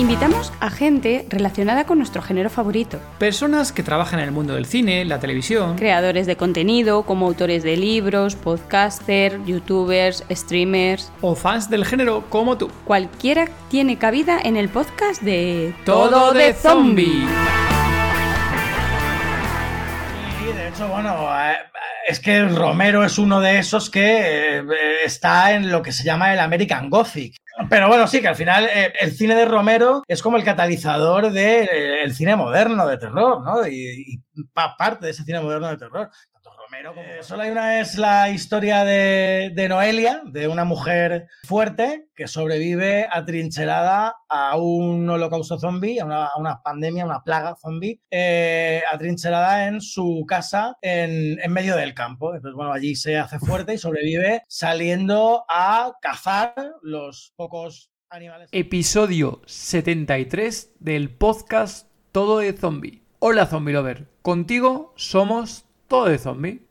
Invitamos a gente relacionada con nuestro género favorito. Personas que trabajan en el mundo del cine, la televisión. Creadores de contenido, como autores de libros, podcasters, youtubers, streamers. O fans del género como tú. Cualquiera tiene cabida en el podcast de Todo de Zombie. Y de hecho, bueno, eh, es que Romero es uno de esos que eh, está en lo que se llama el American Gothic. Pero bueno, sí, que al final eh, el cine de Romero es como el catalizador del cine moderno de terror, ¿no? Y, y parte de ese cine moderno de terror. Eh, solo hay una es la historia de, de, Noelia, de una mujer fuerte que sobrevive atrincherada a un holocausto zombie, a una, a una pandemia, una plaga zombie, eh, atrincherada en su casa en, en, medio del campo. Entonces, bueno, allí se hace fuerte y sobrevive saliendo a cazar los pocos animales. Episodio 73 del podcast Todo de Zombie. Hola Zombie Lover, contigo somos Todo de Zombie.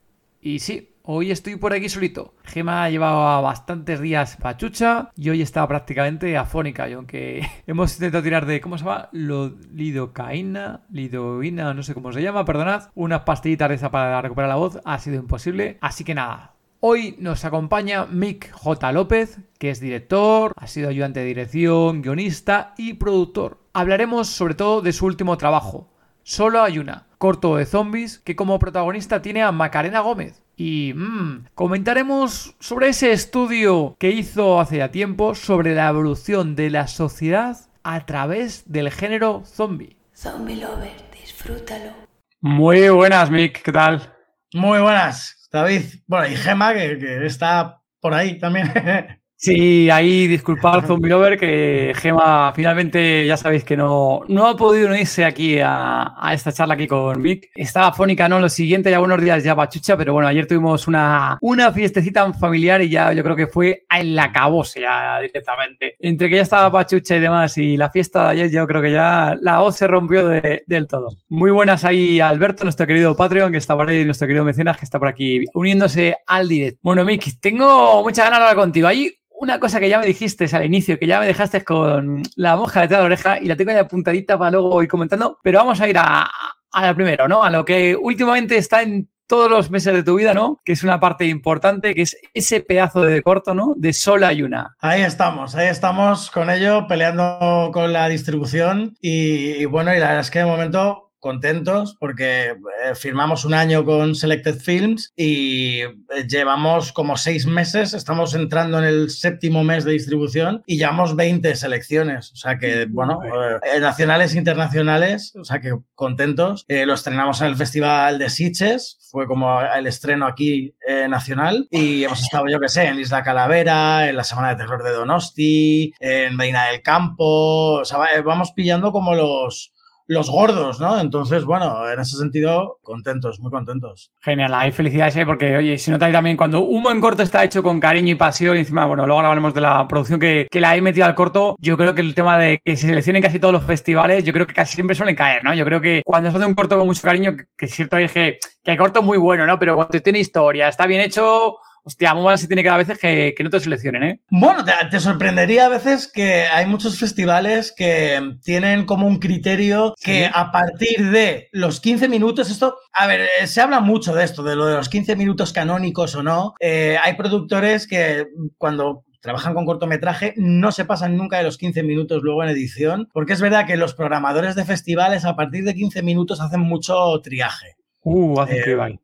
Y sí, hoy estoy por aquí solito. Gema llevaba bastantes días pachucha y hoy está prácticamente afónica. Y aunque hemos intentado tirar de, ¿cómo se llama? Lo, lidocaína, lidoína, no sé cómo se llama, perdonad. Unas pastillitas de esa para recuperar la voz, ha sido imposible. Así que nada, Hoy nos acompaña Mick J. López, que es director, ha sido ayudante de dirección, guionista y productor. Hablaremos sobre todo de su último trabajo, Solo hay una, corto de zombies, que como protagonista tiene a Macarena Gómez. Y mmm, comentaremos sobre ese estudio que hizo hace ya tiempo sobre la evolución de la sociedad a través del género zombie. Zombie Lover, disfrútalo. Muy buenas, Mick, ¿qué tal? Muy buenas, David. Bueno, y Gema, que, que está por ahí también. Sí, ahí disculpad Zombie Lover que Gema finalmente ya sabéis que no, no ha podido unirse aquí a, a, esta charla aquí con Vic. Estaba fónica, ¿no? Lo siguiente, ya buenos días ya pachucha, pero bueno, ayer tuvimos una, una fiestecita familiar y ya yo creo que fue en la cabose ya directamente. Entre que ya estaba pachucha y demás y la fiesta de ayer yo creo que ya la voz se rompió de, del todo. Muy buenas ahí Alberto, nuestro querido Patreon que está por ahí, nuestro querido mecenas que está por aquí uniéndose al direct. Bueno, Mick, tengo mucha ganas de hablar contigo. Ahí una cosa que ya me dijiste al inicio, que ya me dejaste con la mosca detrás de la oreja y la tengo ya apuntadita para luego ir comentando, pero vamos a ir a, a lo primero, ¿no? A lo que últimamente está en todos los meses de tu vida, ¿no? Que es una parte importante, que es ese pedazo de corto, ¿no? De sola y una. Ahí estamos, ahí estamos con ello, peleando con la distribución y, y bueno, y la verdad es que de momento contentos porque eh, firmamos un año con Selected Films y eh, llevamos como seis meses, estamos entrando en el séptimo mes de distribución y llevamos 20 selecciones, o sea que, bueno, eh, nacionales e internacionales, o sea que contentos. Eh, lo estrenamos en el Festival de Sitges, fue como el estreno aquí eh, nacional y hemos estado, yo que sé, en Isla Calavera, en la Semana de Terror de Donosti, en Medina del Campo, o sea, vamos pillando como los los gordos, ¿no? Entonces, bueno, en ese sentido, contentos, muy contentos. Genial, hay felicidades, ¿eh? porque, oye, si notáis también cuando un buen corto está hecho con cariño y pasión, y encima, bueno, luego hablaremos de la producción que, que la he metido al corto, yo creo que el tema de que se seleccionen casi todos los festivales, yo creo que casi siempre suelen caer, ¿no? Yo creo que cuando se hace un corto con mucho cariño, que es cierto que, que hay corto muy bueno, ¿no? Pero cuando tiene historia, está bien hecho, Hostia, muy mal se tiene que a veces que, que no te seleccionen, ¿eh? Bueno, te, te, sorprendería a veces que hay muchos festivales que tienen como un criterio que ¿Sí? a partir de los 15 minutos, esto, a ver, eh, se habla mucho de esto, de lo de los 15 minutos canónicos o no. Eh, hay productores que cuando trabajan con cortometraje no se pasan nunca de los 15 minutos luego en edición, porque es verdad que los programadores de festivales a partir de 15 minutos hacen mucho triaje. Uh, hacen eh,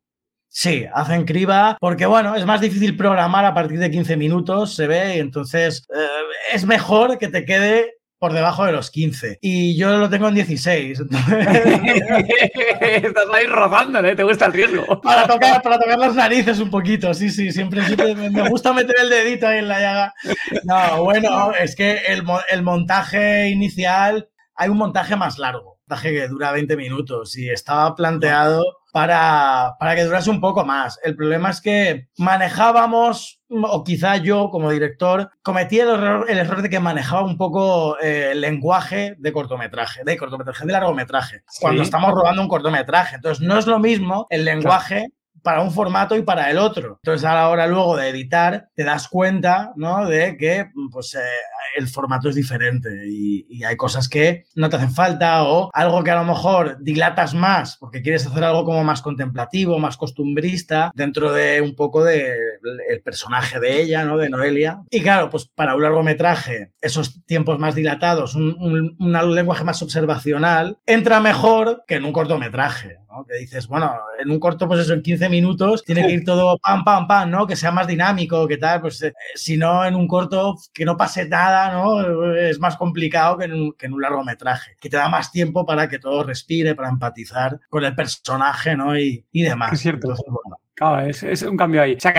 Sí, hacen criba porque, bueno, es más difícil programar a partir de 15 minutos, se ve, y entonces eh, es mejor que te quede por debajo de los 15. Y yo lo tengo en 16. Estás ahí rozando, ¿eh? Te gusta el riesgo. Para tocar, para tocar las narices un poquito, sí, sí, siempre, siempre me gusta meter el dedito ahí en la llaga. No, bueno, es que el, el montaje inicial, hay un montaje más largo, montaje que dura 20 minutos y estaba planteado para, para que durase un poco más. El problema es que manejábamos o quizá yo como director cometí el error, el error de que manejaba un poco eh, el lenguaje de cortometraje, de cortometraje, de largometraje, cuando estamos rodando un cortometraje. Entonces no es lo mismo el lenguaje para un formato y para el otro. Entonces, a la hora luego de editar, te das cuenta, ¿no? De que, pues, eh, el formato es diferente y, hay cosas que no te hacen falta o algo que a lo mejor dilatas más porque quieres hacer algo como más contemplativo, más costumbrista dentro de un poco del el personaje de ella, ¿no? De Noelia. Y claro, pues para un largometraje, esos tiempos más dilatados, un, un lenguaje más observacional, entra mejor que en un cortometraje. Que dices, bueno, en un corto, pues eso, en 15 minutos, tiene que ir todo pam, pam, pam, ¿no? Que sea más dinámico, que tal, pues eh, si no, en un corto, que no pase nada, ¿no? Es más complicado que en, un, que en un largometraje, que te da más tiempo para que todo respire, para empatizar con el personaje, ¿no? Y, y demás. Es cierto. Claro, es, un cambio ahí. O sea,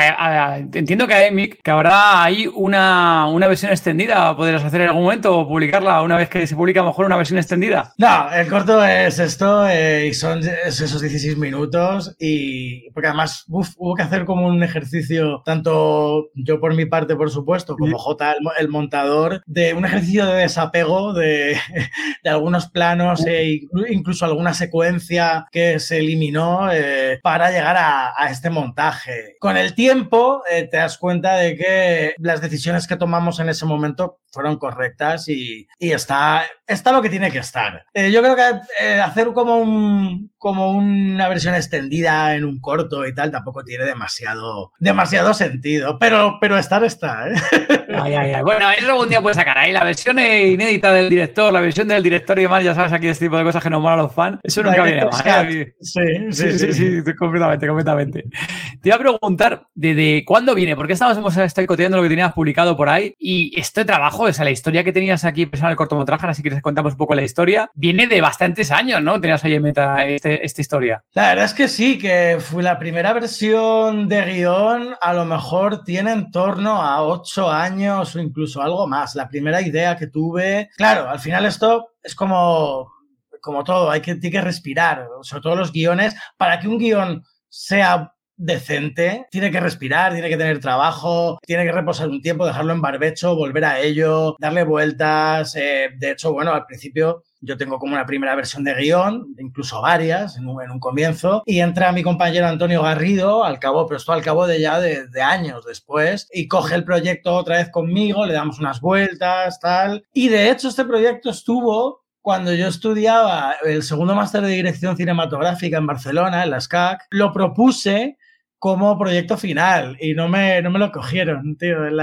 que entiendo que, que ahora hay una, una versión extendida. ¿Podrías hacer en algún momento o publicarla una vez que se publica a lo mejor una versión extendida? No, el corto es esto eh, y son esos 16 minutos y porque además hubo que hacer como un ejercicio, tanto yo por mi parte, por supuesto, como J, el, montador, de un ejercicio de desapego de, de algunos planos e incluso alguna secuencia que se eliminó eh, para llegar a, a este este montaje. Con el tiempo eh, te das cuenta de que las decisiones que tomamos en ese momento fueron correctas y, está, está lo que tiene que estar. Eh, yo creo que eh, hacer como, un, como una versión extendida en un corto y tal tampoco tiene demasiado, demasiado sentido, pero, pero estar está. Bueno, eso algún día puedes sacar ahí la versión inédita del director, la versión del director y demás, ya sabes aquí este tipo de cosas que nos mola a los fans. Eso nunca viene. Sí, sí, sí, sí, completamente, completamente. Te iba a preguntar, ¿desde cuándo viene? Porque estábamos estoy coteando lo que tenías publicado por ahí y este trabajo, o sea, la historia que tenías aquí pensando en el cortometraje, así que les contamos un poco la historia, viene de bastantes años, ¿no? Tenías ahí en meta este, esta historia. La verdad es que sí, que fue la primera versión de guion, a lo mejor tiene en torno a ocho años o incluso algo más. La primera idea que tuve, claro, al final esto es como como todo, hay que, que respirar, sobre todo los guiones, para que un guion sea decente, tiene que respirar, tiene que tener trabajo, tiene que reposar un tiempo, dejarlo en barbecho, volver a ello, darle vueltas. Eh, de hecho, bueno, al principio yo tengo como una primera versión de guion, incluso varias en un, comienzo, y entra mi compañero Antonio Garrido, al cabo, pero esto al cabo de ya de, de, años después, y coge el proyecto otra vez conmigo, le damos unas vueltas, tal. Y de hecho este proyecto estuvo cuando yo estudiaba el segundo máster de dirección cinematográfica en Barcelona, en la SCAC, lo propuse como proyecto final y no me, no me lo cogieron, tío. En,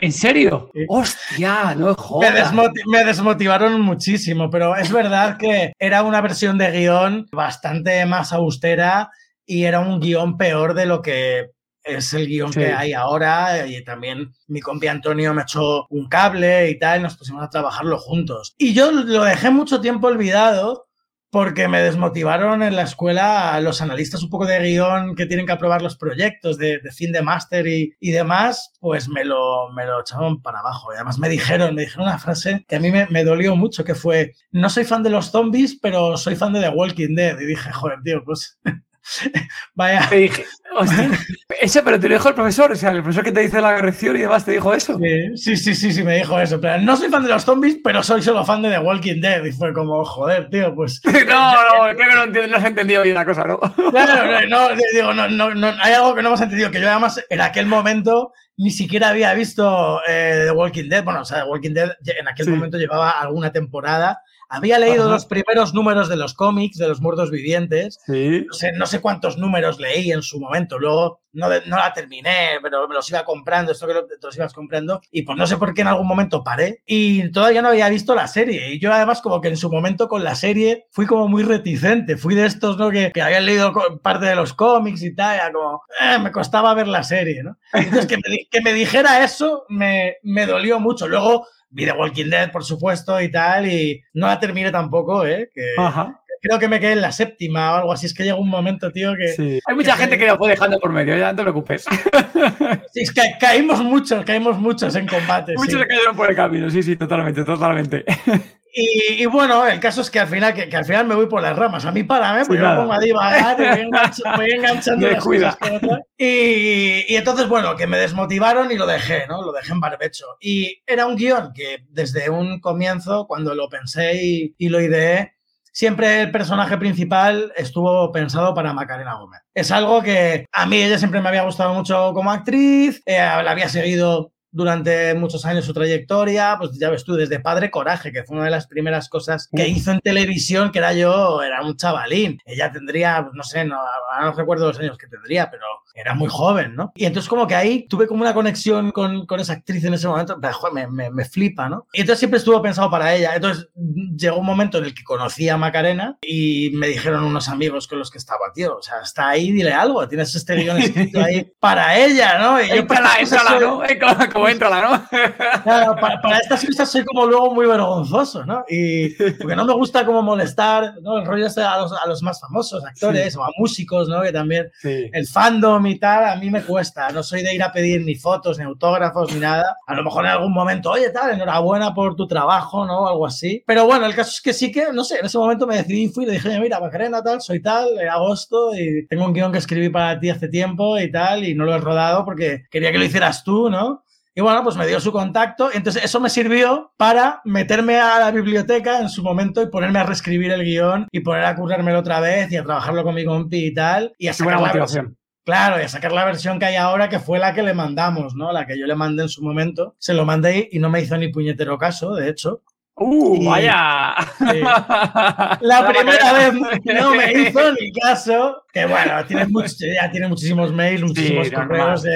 ¿en serio? ¡Hostia! No jodas. Me, desmotivaron muchísimo, pero es verdad que era una versión de guion bastante más austera y era un guion peor de lo que es el guion que hay ahora y también mi compi Antonio me echó un cable y tal, y nos pusimos a trabajarlo juntos. Y yo lo dejé mucho tiempo olvidado porque me desmotivaron en la escuela los analistas un poco de guion que tienen que aprobar los proyectos de, fin de máster y, demás, pues me lo, me lo echaron para abajo. Y además me dijeron, me dijeron una frase que a mí me, me, dolió mucho, que fue, no soy fan de los zombies, pero soy fan de The Walking Dead. Y dije, joder, tío, pues Vaya. Te dije, eso, pero te lo dijo el profesor, o sea, el profesor que te dice la corrección y demás te dijo eso. Sí, sí, sí, sí, me dijo eso. Pero no soy fan de los zombies, pero soy solo fan de The Walking Dead. Y fue como, joder, tío, pues. no, no, creo que no, entiendo, no has entendido bien la cosa, ¿no? Claro, no, digo, no, no, no, hay algo que no hemos entendido, que yo además en aquel momento ni siquiera había visto eh, The Walking Dead. Bueno, o sea, The Walking Dead en aquel momento llevaba alguna temporada había leído los primeros números de los cómics, de los muertos vivientes. No, sé, no, sé, cuántos números leí en su momento. Luego no, no la terminé, pero me los iba comprando, esto que te los ibas comprando. Y pues no sé por qué en algún momento paré. Y todavía no había visto la serie. Y yo además como que en su momento con la serie fui como muy reticente. Fui de estos, ¿no? Que, que habían leído parte de los cómics y tal. Era como, eh, me costaba ver la serie, ¿no? Entonces que me, que me dijera eso me, me dolió mucho. Luego vi The Walking Dead, por supuesto, y tal, y no la terminé tampoco, ¿eh? Que, Creo que me quedé en la séptima o algo así. Es que llega un momento, tío, que... Hay mucha gente que lo fue dejando por medio, ya no te preocupes. Sí, es que caímos muchos, caímos muchos en combate. Muchos se cayeron por el camino, sí, sí, totalmente, totalmente. Y, bueno, el caso es que al final, que, al final me voy por las ramas. A mí para porque me pongo a divagar, voy, enganchando las cosas. Y, y, entonces, bueno, que me desmotivaron y lo dejé, ¿no? Lo dejé en barbecho. Y era un guion que desde un comienzo, cuando lo pensé y, y lo ideé, siempre el personaje principal estuvo pensado para Macarena Gómez. Es algo que a mí ella siempre me había gustado mucho como actriz, eh, la había seguido durante muchos años su trayectoria, pues ya ves tú, desde Padre Coraje, que fue una de las primeras cosas que hizo en televisión, que era yo, era un chavalín. Ella tendría, no sé, no, no recuerdo los años que tendría, pero era muy joven, ¿no? Y entonces como que ahí tuve como una conexión con, con esa actriz en ese momento, me, me, me, flipa, ¿no? Y entonces siempre estuvo pensado para ella. Entonces llegó un momento en el que conocí a Macarena y me dijeron unos amigos con los que estaba, tío, o sea, está ahí, dile algo, tienes este guion escrito ahí para ella, ¿no? Y yo, entrala, entrala, ¿no? Como entrala, ¿no? Claro, para, para, estas cosas soy como luego muy vergonzoso, ¿no? Y porque no me gusta como molestar, ¿no? El rollo este a los, a los más famosos actores o a músicos, ¿no? Que también el fandom y tal, a mí me cuesta. No soy de ir a pedir ni fotos, ni autógrafos, ni nada. A lo mejor en algún momento, oye, tal, enhorabuena por tu trabajo, ¿no? Algo así. Pero bueno, el caso es que sí que, no sé, en ese momento me decidí, fui y le dije, mira, Macarena, tal, soy tal, en agosto y tengo un guion que escribí para ti hace tiempo y tal, y no lo he rodado porque quería que lo hicieras tú, ¿no? Y bueno, pues me dio su contacto. Entonces, eso me sirvió para meterme a la biblioteca en su momento y ponerme a reescribir el guion y poner a currármelo otra vez y a trabajarlo con mi compi y tal. Y a sacar la motivación. Claro, y a sacar la versión que hay ahora, que fue la que le mandamos, ¿no? La que yo le mandé en su momento. Se lo mandé y no me hizo ni puñetero caso, de hecho. ¡Uh, vaya! La primera vez no me hizo ni caso. Que bueno, tiene ya tiene muchísimos mails, muchísimos correos.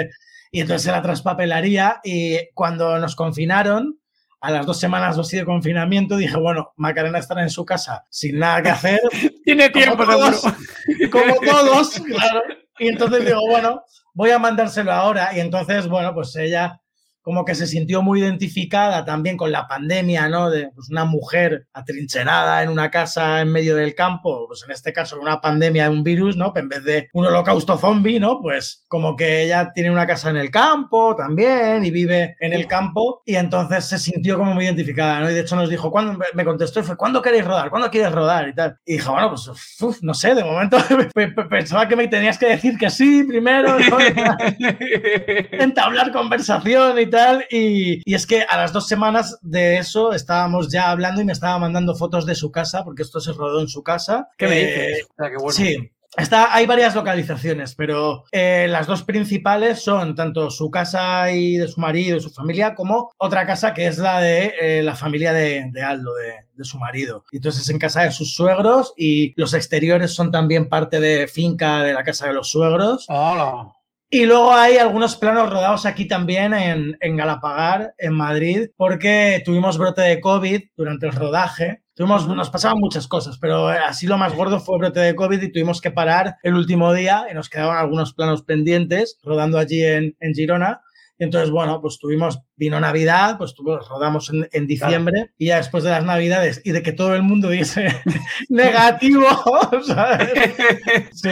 Y entonces se la traspapelaría. Y cuando nos confinaron, a las dos semanas o así de confinamiento, dije, bueno, Macarena estará en su casa sin nada que hacer. Tiene tiempo, como todos, como todos, claro. Y entonces digo, bueno, voy a mandárselo ahora. Y entonces, bueno, pues ella como que se sintió muy identificada también con la pandemia, ¿no? De pues, una mujer atrincherada en una casa en medio del campo, pues en este caso una pandemia de un virus, ¿no? En vez de un holocausto zombie, ¿no? Pues como que ella tiene una casa en el campo también y vive en el campo y entonces se sintió como muy identificada, ¿no? Y de hecho nos dijo, ¿cuándo? Me contestó fue, ¿cuándo queréis rodar? ¿Cuándo quieres rodar? Y tal. Y dije, bueno, pues uf, no sé, de momento pensaba que me tenías que decir que sí primero, ¿no? entablar conversación y y, es que a las dos semanas de eso estábamos ya hablando y me estaba mandando fotos de su casa, porque esto se rodó en su casa. ¿Qué me dices? Eh, sí. Está, hay varias localizaciones, pero eh, las dos principales son tanto su casa y de su marido y su familia, como otra casa que es la de eh, la familia de, Aldo, de, su marido. Entonces en casa de sus suegros y los exteriores son también parte de finca de la casa de los suegros. Hola. Y luego hay algunos planos rodados aquí también en, en Galapagar, en Madrid, porque tuvimos brote de COVID durante el rodaje. Tuvimos, nos pasaban muchas cosas, pero así lo más gordo fue brote de COVID y tuvimos que parar el último día y nos quedaban algunos planos pendientes rodando allí en, en Girona. Entonces, bueno, pues tuvimos vino Navidad, pues rodamos en, diciembre y ya después de las Navidades y de que todo el mundo diese negativo, Sí,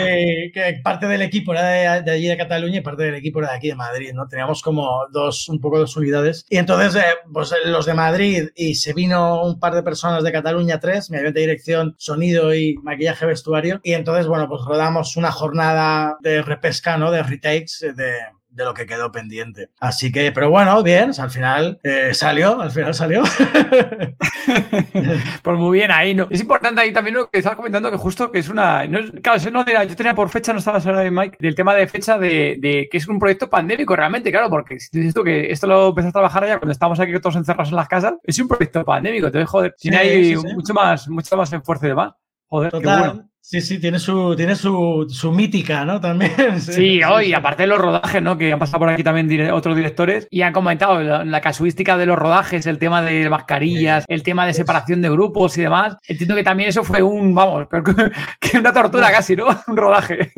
que parte del equipo era de, allí de Cataluña y parte del equipo era de aquí de Madrid, ¿no? Teníamos como dos, un poco dos unidades. Y entonces, eh, pues los de Madrid y se vino un par de personas de Cataluña, tres, me de dirección, sonido y maquillaje vestuario. Y entonces, bueno, pues rodamos una jornada de repesca, ¿no? De retakes, de de lo que quedó pendiente. Así que, pero bueno, bien, al final eh, salió, al final salió. pues muy bien ahí, ¿no? Es importante ahí también lo que estabas comentando, que justo que es una... claro, eso no era, yo tenía por fecha, no estaba hablando de Mike, del tema de fecha de, de, que es un proyecto pandémico realmente, claro, porque si dices tú que esto lo empezaste a trabajar ya cuando estábamos aquí todos encerrados en las casas, es un proyecto pandémico, entonces, joder, tiene ahí mucho más, mucho más esfuerzo y demás. Joder, qué bueno. Sí, sí, tiene su, tiene su, su mítica, ¿no? También. Sí, hoy, aparte de los rodajes, ¿no? Que han pasado por aquí también otros directores y han comentado la, casuística de los rodajes, el tema de mascarillas, el tema de separación de grupos y demás. Entiendo que también eso fue un, vamos, que una tortura casi, ¿no? Un rodaje.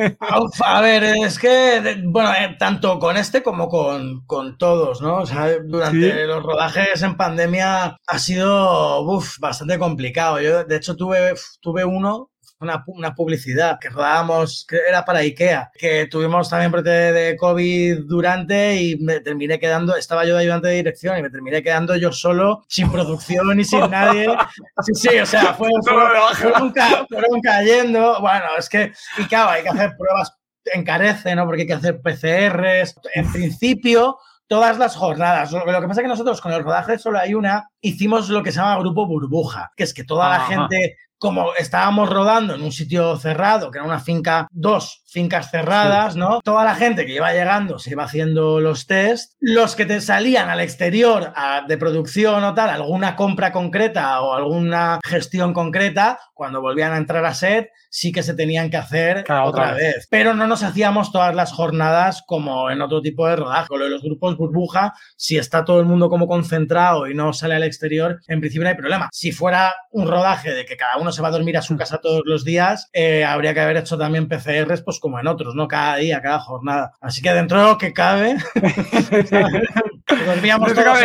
A ver, es que, bueno, eh, tanto con este como con, con todos, ¿no? O sea, durante los rodajes en pandemia ha sido, bastante complicado. Yo, de hecho, tuve, tuve uno una, una, publicidad que rodábamos, que era para Ikea, que tuvimos también brote de COVID durante y me terminé quedando, estaba yo de ayudante de dirección y me terminé quedando yo solo, sin producción y sin nadie. Sí, sí, o sea, fueron, fueron, cayendo. Bueno, es que, y claro, hay que hacer pruebas encarece, ¿no? Porque hay que hacer PCRs. En principio, todas las jornadas. Lo, que pasa es que nosotros con el rodaje solo hay una, hicimos lo que se llama grupo burbuja, que es que toda la gente como estábamos rodando en un sitio cerrado, que era una finca, dos fincas cerradas, ¿no? Toda la gente que iba llegando se iba haciendo los test. Los que te salían al exterior de producción o tal, alguna compra concreta o alguna gestión concreta, cuando volvían a entrar a set, sí que se tenían que hacer otra, vez. Pero no nos hacíamos todas las jornadas como en otro tipo de rodaje. Con lo de los grupos burbuja, si está todo el mundo como concentrado y no sale al exterior, en principio no hay problema. Si fuera un rodaje de que cada uno se va a dormir a su casa todos los días, eh, habría que haber hecho también PCRs, pues como en otros, ¿no? Cada día, cada jornada. Así que dentro de lo que cabe, dormíamos todos.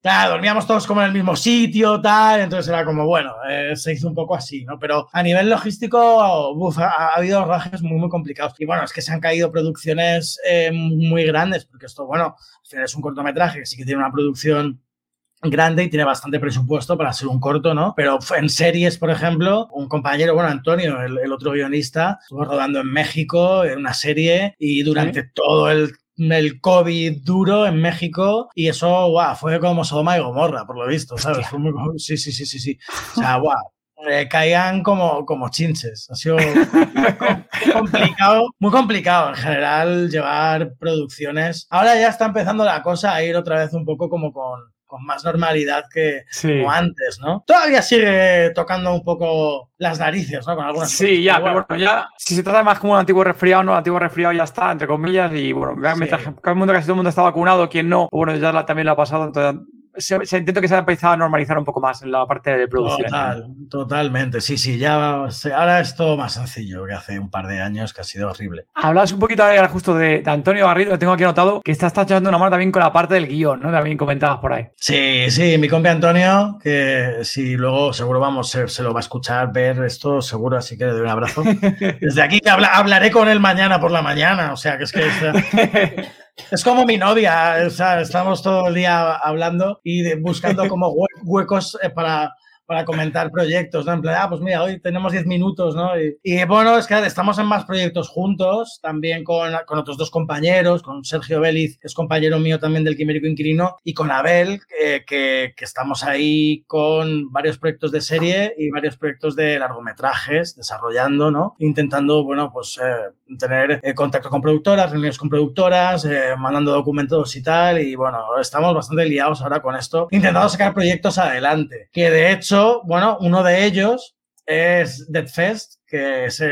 Claro, dormíamos todos como en el mismo sitio, tal, entonces era como, bueno, eh, se hizo un poco así, ¿no? Pero a nivel logístico, ha, habido rodajes muy, muy complicados. Y bueno, es que se han caído producciones eh, muy grandes, porque esto, bueno, es un cortometraje que sí que tiene una producción grande y tiene bastante presupuesto para ser un corto, ¿no? Pero en series, por ejemplo, un compañero, bueno, Antonio, el, otro guionista, estuvo rodando en México en una serie y durante todo el el COVID duro en México y eso, guau, fue como Sodoma y Gomorra, por lo visto, ¿sabes? Fue muy, sí, sí, sí, sí, sí. O sea, guau, eh, caían como, como chinches. Ha sido muy complicado, muy complicado en general llevar producciones. Ahora ya está empezando la cosa a ir otra vez un poco como con, con más normalidad que como antes, ¿no? Todavía sigue tocando un poco las narices, ¿no? Con algunas Sí, ya, pero bueno, ya, si se trata más como un antiguo resfriado, no, un antiguo resfriado ya está, entre comillas, y bueno, mientras el mundo, casi todo el mundo está vacunado, quien no, bueno, ya también lo ha pasado, entonces se, intento que se haya empezado a normalizar un poco más en la parte de producción. Total, totalmente, sí, sí, ya ahora es todo más sencillo que hace un par de años que ha sido horrible. Hablas un poquito ahora justo de, Antonio Garrido, que tengo aquí anotado, que estás echando una mano también con la parte del guion, ¿no? También comentabas por ahí. Sí, sí, mi compi Antonio, que si luego seguro vamos, se, se, lo va a escuchar, ver esto, seguro, así que le doy un abrazo. Desde aquí hablaré con él mañana por la mañana, o sea, que es que... Es como mi novia, o sea, estamos todo el día hablando y buscando como huecos eh, para, para comentar proyectos, ¿no? En plan, ah, pues mira, hoy tenemos 10 minutos, ¿no? Y, bueno, es que estamos en más proyectos juntos, también con, con, otros dos compañeros, con Sergio Vélez, que es compañero mío también del Quimérico Inquilino, y con Abel, que, que, estamos ahí con varios proyectos de serie y varios proyectos de largometrajes, desarrollando, ¿no? Intentando, bueno, pues eh, tener eh, contacto con productoras, reuniones con productoras, eh, mandando documentos y tal, y bueno, estamos bastante liados ahora con esto, intentando sacar proyectos adelante, que de hecho bueno, uno de ellos es Dead Fest, que es eh,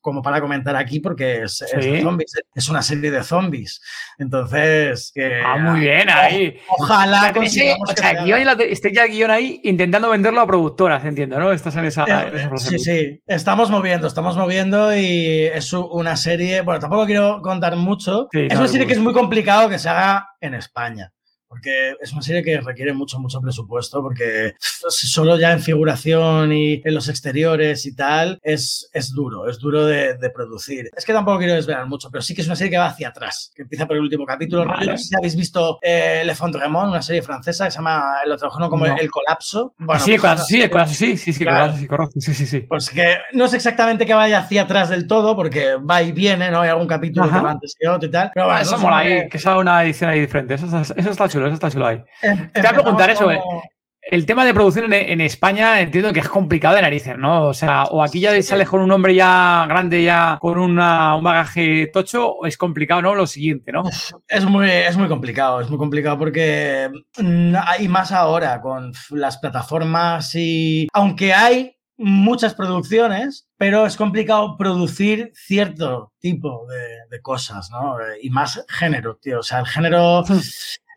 como para comentar aquí porque es, zombies, es una serie de zombies. Entonces, ah, muy bien ahí. ojalá o sea, esté ya guion ahí intentando venderlo a productoras, entiendo, ¿no? Estás en esa, eh, Sí, sí, estamos moviendo, estamos moviendo y es una serie, bueno, tampoco quiero contar mucho. es una serie que es muy complicado que se haga en España porque es una serie que requiere mucho, mucho presupuesto, porque solo ya en figuración y en los exteriores y tal, es, es duro, es duro de, producir. Es que tampoco quiero desvelar mucho, pero sí que es una serie que va hacia atrás, que empieza por el último capítulo. No sé si habéis visto eh, Le Fondremont, una serie francesa que se llama, lo trabajaron como El Colapso. Bueno, sí, pues, sí, el colapso, sí, sí, sí, sí, correcto, sí, sí, sí. Pues que no sé exactamente que vaya hacia atrás del todo, porque va y viene, ¿no? Hay algún capítulo que va antes que otro y tal. Pero bueno, eso mola ahí, que sea una edición ahí diferente, eso eso está chulo, eso está chulo ahí. Te voy a preguntar eso, eh. El tema de producción en, España entiendo que es complicado de narices, ¿no? O sea, o aquí ya sales con un hombre ya grande, ya con un bagaje tocho, o es complicado, ¿no? Lo siguiente, ¿no? Es muy, es muy complicado, es muy complicado porque mm, hay más ahora con las plataformas y aunque hay muchas producciones, pero es complicado producir cierto tipo de, de cosas, ¿no? Y más género, tío. O sea, el género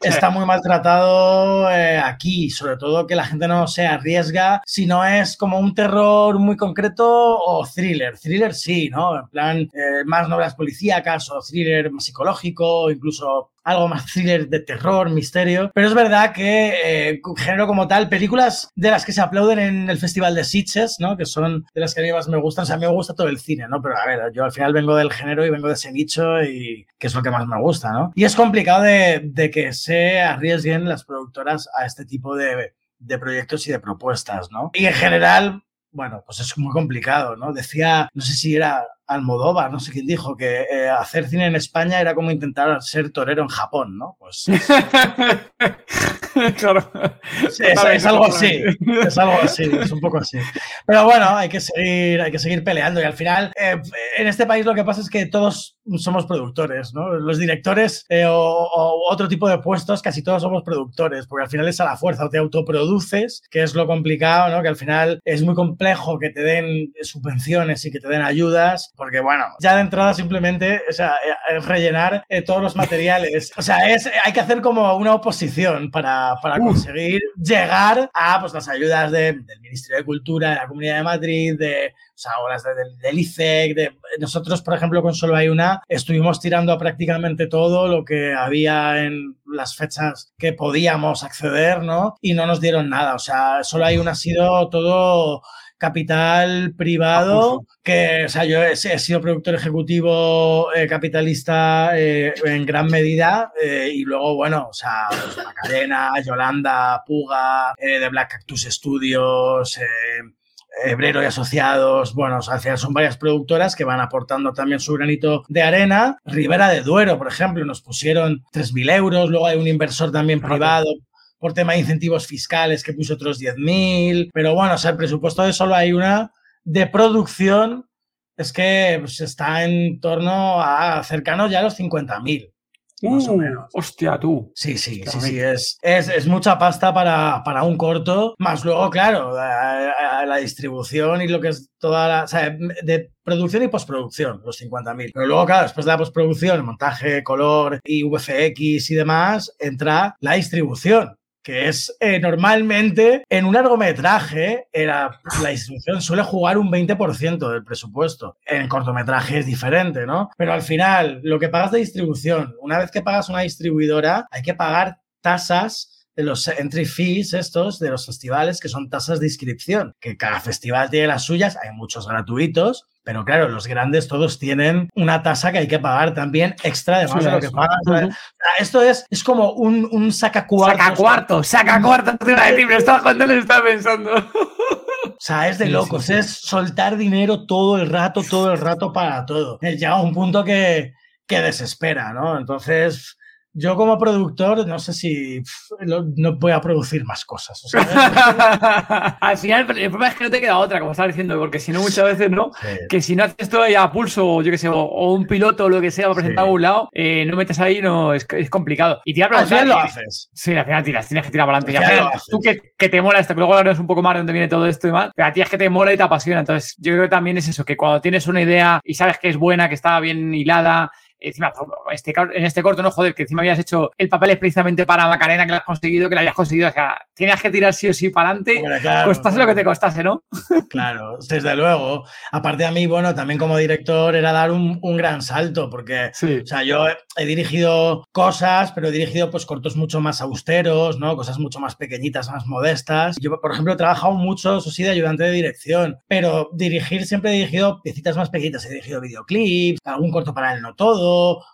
está muy maltratado eh, aquí, sobre todo que la gente no se arriesga si no es como un terror muy concreto o thriller. Thriller sí, ¿no? En plan, eh, más novelas policíacas o thriller más psicológico, incluso algo más thriller de terror, misterio. Pero es verdad que eh, género como tal, películas de las que se aplauden en el Festival de Sitges, ¿no? Que son de las que a mí más me gustan. O sea, a mí me gusta todo el cine, ¿no? Pero a ver, yo al final vengo del género y vengo de ese nicho y que es lo que más me gusta, ¿no? Y es complicado de, que se arriesguen las productoras a este tipo de, de proyectos y de propuestas, ¿no? Y en general, bueno, pues es muy complicado, ¿no? Decía, no sé si era Almodóvar, no sé quién dijo, que eh, hacer cine en España era como intentar ser torero en Japón, ¿no? Pues. claro. es, algo así. Es algo así, es un poco así. Pero bueno, hay que seguir, hay que seguir peleando. Y al final, eh, en este país lo que pasa es que todos somos productores, ¿no? Los directores eh, o, otro tipo de puestos, casi todos somos productores, porque al final es a la fuerza, o te autoproduces, que es lo complicado, ¿no? Que al final es muy complejo que te den subvenciones y que te den ayudas porque bueno, ya de entrada simplemente, o sea, eh, es rellenar eh, todos los materiales. O sea, es, hay que hacer como una oposición para, para conseguir llegar a pues, las ayudas del Ministerio de Cultura, de la Comunidad de Madrid, de o sea, las del ICEC, de, nosotros, por ejemplo, con Solo hay una, estuvimos tirando a prácticamente todo lo que había en las fechas que podíamos acceder, ¿no? Y no nos dieron nada, o sea, Solo hay una ha sido todo capital privado, que, o sea, yo he, sido productor ejecutivo eh, capitalista eh, en gran medida y luego, bueno, o sea, pues, Macarena, Yolanda, Puga, de Black Cactus Studios, Hebrero y Asociados, bueno, o sea, son varias productoras que van aportando también su granito de arena. Ribera de Duero, por ejemplo, nos pusieron 3.000 euros, luego hay un inversor también privado por tema de incentivos fiscales que puso otros 10.000, pero bueno, o sea, el presupuesto de solo hay una de producción es que pues, está en torno a cercano ya a los 50.000. más o uh, menos. Hostia, tú. Sí, sí, sí, sí. Es, es, mucha pasta para, para, un corto. Más luego, claro, la, distribución y lo que es toda la. O sea, de producción y postproducción, los 50.000. Pero luego, claro, después de la postproducción, montaje, color y VFX y demás, entra la distribución que es eh, normalmente en un largometraje la, la distribución suele jugar un 20% del presupuesto. En cortometraje es diferente, ¿no? Pero al final, lo que pagas de distribución, una vez que pagas una distribuidora, hay que pagar tasas de los entry fees estos de los festivales, que son tasas de inscripción, que cada festival tiene las suyas, hay muchos gratuitos, pero claro, los grandes todos tienen una tasa que hay que pagar también extra además de lo que pagan. Esto es, es como un, un sacacuarto. Sacacuarto, sacacuarto. Me estaba cuando le estaba pensando. O sea, es de locos, es soltar dinero todo el rato, todo el rato para todo. Llega a un punto que, que desespera, ¿no? Entonces, yo como productor no sé si no voy a producir más cosas. Al final el problema es que no te queda otra, como estaba diciendo, porque si no muchas veces no, que si no haces esto a pulso, o yo qué sé, o, un piloto o lo que sea para presentar a un lado, eh, no metes ahí, no es, es complicado. Y te Al final lo haces. Sí, al final tiras, tienes que tirar para adelante. tú que, que, te mola esto, que luego hablaremos un poco más de dónde viene todo esto y más, pero a ti es que te mola y te apasiona. Entonces yo creo que también es eso, que cuando tienes una idea y sabes que es buena, que está bien hilada, encima, este, en este corto, no joder, que encima habías hecho el papel explícitamente para Macarena, que lo has conseguido, que lo habías conseguido. O sea, tienes que tirar sí o sí para adelante, costase lo que te costase, ¿no? Claro, desde luego. Aparte a mí, bueno, también como director era dar un, gran salto, porque, o sea, yo he dirigido cosas, pero he dirigido pues cortos mucho más austeros, ¿no? Cosas mucho más pequeñitas, más modestas. Yo, por ejemplo, he trabajado mucho, eso sí, de ayudante de dirección, pero dirigir siempre he dirigido piecitas más pequeñitas. He dirigido videoclips, algún corto para el no todo,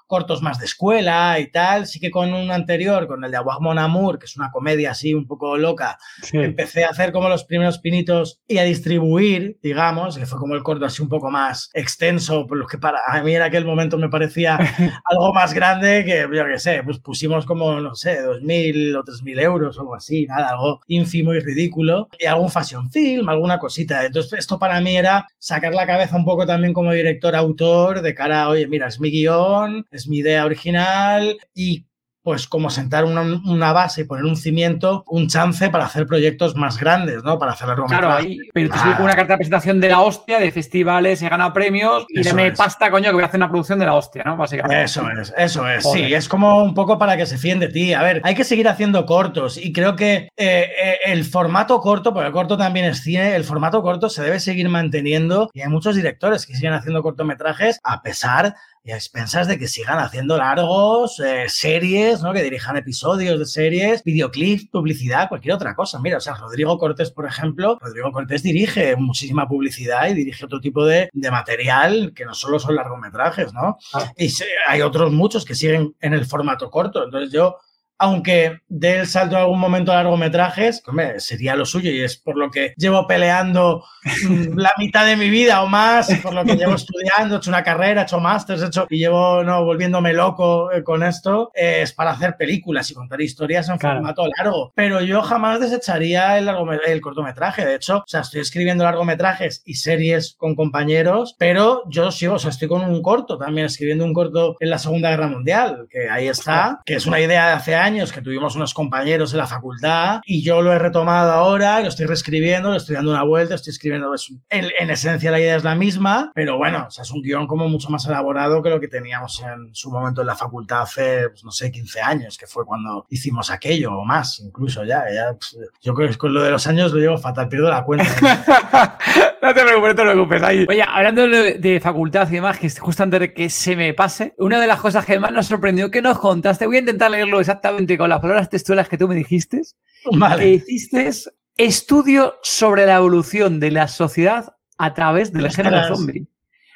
cortos más de escuela y tal. Sí que con un anterior, con el de Aguag Mon Amour, que es una comedia así un poco loca, empecé a hacer como los primeros pinitos y a distribuir, digamos, que fue como el corto así un poco más extenso, por lo que para a mí en aquel momento me parecía algo más grande que, yo qué sé, pues pusimos como, no sé, 2.000 o 3.000 euros o algo así, nada, algo ínfimo y ridículo. Y algún fashion film, alguna cosita. Entonces, esto para mí era sacar la cabeza un poco también como director-autor de cara a, oye, mira, es mi guion, es mi idea original y pues como sentar una, base y poner un cimiento, un chance para hacer proyectos más grandes, ¿no? Para hacer algo Claro, ahí, pero te con una carta de presentación de la hostia, de festivales, se gana premios y me pasta, coño, que voy a hacer una producción de la hostia, ¿no? Básicamente. Eso es, eso es. Sí, es como un poco para que se fíen de ti. A ver, hay que seguir haciendo cortos y creo que eh, eh, el formato corto, porque el corto también es cine, el formato corto se debe seguir manteniendo y hay muchos directores que siguen haciendo cortometrajes a pesar y a expensas de que sigan haciendo largos, eh, series, ¿no? Que dirijan episodios de series, videoclips, publicidad, cualquier otra cosa. Mira, o sea, Rodrigo Cortés, por ejemplo, Rodrigo Cortés dirige muchísima publicidad y dirige otro tipo de, de material que no solo son largometrajes, ¿no? Ah. Y se- hay otros muchos que siguen en el formato corto. Entonces yo aunque dé el salto en algún momento a largometrajes, hombre, sería lo suyo y es por lo que llevo peleando mm, la mitad de mi vida o más, por lo que llevo estudiando, he hecho una carrera, he hecho másters, he hecho y llevo no volviéndome loco eh, con esto, eh, es para hacer películas y contar historias en Claro. formato largo. Pero yo jamás desecharía el, el cortometraje. De hecho, o sea, estoy escribiendo largometrajes y series con compañeros, pero yo sigo, o sea, estoy con un corto también, escribiendo un corto en la Segunda Guerra Mundial, que ahí está, que es una idea de hace años que tuvimos unos compañeros en la facultad y yo lo he retomado ahora, lo estoy reescribiendo, lo estoy dando una vuelta, estoy escribiendo, en, en esencia la idea es la misma, pero bueno, o sea, es un guion como mucho más elaborado que lo que teníamos en su momento en la facultad hace, pues, no sé, 15 años, que fue cuando hicimos aquello o más, incluso ya, ya pues, yo creo que con lo de los años lo llevo fatal, pierdo la cuenta. no te preocupes, no te preocupes. Ahí. Oye, hablando de, facultad y demás, que justo antes de que se me pase, una de las cosas que más nos sorprendió que nos contaste, voy a intentar leerlo exactamente con las palabras textuales que tú me dijiste, que vale. hiciste estudio sobre la evolución de la sociedad a través del género zombie.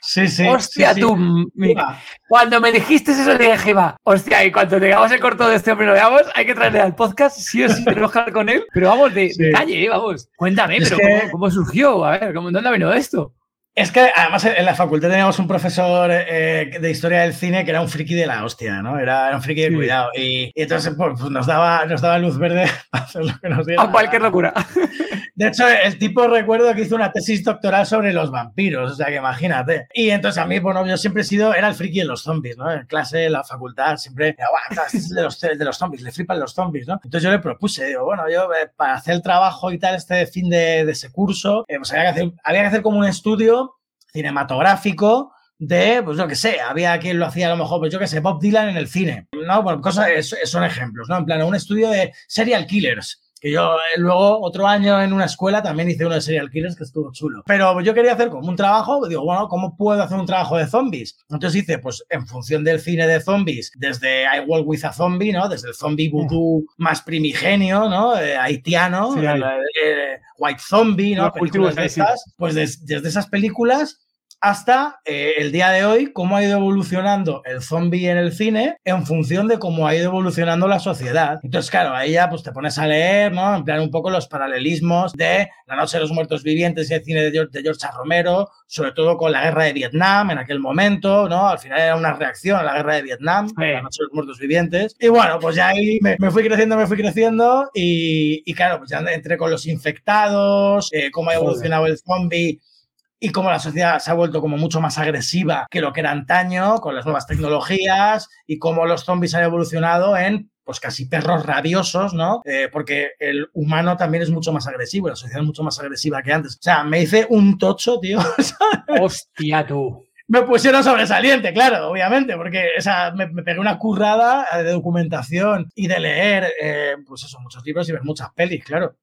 Sí, sí. Hostia, sí, sí. tú, mi- cuando me dijiste eso, dije, va, hostia, y cuando tengamos el corto de este hombre lo veamos, hay que traerle al podcast, sí o sí, tenemos que hablar con él, pero vamos, de, calle, ¿eh? vamos. Cuéntame, Es pero que- ¿cómo, cómo surgió? A ver, ¿cómo, ¿dónde ha venido esto? Es que además en la facultad teníamos un profesor eh, de historia del cine que era un friki de la hostia, ¿no? Era, era un friki de cuidado. Y, y entonces pues, pues, nos, daba, nos daba luz verde para hacer lo que nos diera. A cualquier locura. De hecho, el tipo recuerdo que hizo una tesis doctoral sobre los vampiros, o sea que imagínate. Y entonces a mí, bueno, yo siempre he sido, era el friki de los zombies, ¿no? En clase, en la facultad, siempre, "Guau, claro, este es de los, de los zombies, le flipan los zombies, ¿no? Entonces yo le propuse, digo, bueno, yo eh, para hacer el trabajo y tal, este fin de, de ese curso, eh, pues había que, hacer, había que hacer como un estudio cinematográfico de, pues yo qué sé, había quien lo hacía a lo mejor, pues yo qué sé, Bob Dylan en el cine, ¿no? Bueno, cosas, son ejemplos, ¿no? En plan, un estudio de serial killers. Que yo eh, luego, otro año en una escuela, también hice uno de serial killers que estuvo chulo. Pero yo quería hacer como un trabajo, digo, bueno, ¿cómo puedo hacer un trabajo de zombies? Entonces hice, pues, en función del cine de zombies, desde I Walk With a Zombie, ¿no? Desde el zombie voodoo más primigenio, ¿no? Eh, haitiano, Sí, eh, White Zombie, ¿no? Películas de esas. Pues des- desde esas películas hasta eh, el día de hoy, cómo ha ido evolucionando el zombie en el cine en función de cómo ha ido evolucionando la sociedad. Entonces, claro, ahí ya pues te pones a leer, ¿no? En plan un poco los paralelismos de La Noche de los Muertos Vivientes y el cine de George, de George. Romero, sobre todo con la guerra de Vietnam en aquel momento, ¿no? Al final era una reacción a la guerra de Vietnam, La Noche de los Muertos Vivientes. Y bueno, pues ya ahí me, me fui creciendo, me fui creciendo y, y claro, pues ya entré con los infectados, eh, cómo ha evolucionado el zombie y cómo la sociedad se ha vuelto como mucho más agresiva que lo que era antaño con las nuevas tecnologías y cómo los zombies han evolucionado en pues casi perros rabiosos, ¿no? Eh, porque el humano también es mucho más agresivo, la sociedad es mucho más agresiva que antes. O sea, me hice un tocho, tío. Hostia, tú. me pusieron sobresaliente, claro, obviamente, porque o sea, me, me pegué una currada de documentación y de leer, eh, pues eso, muchos libros y ver muchas pelis, claro.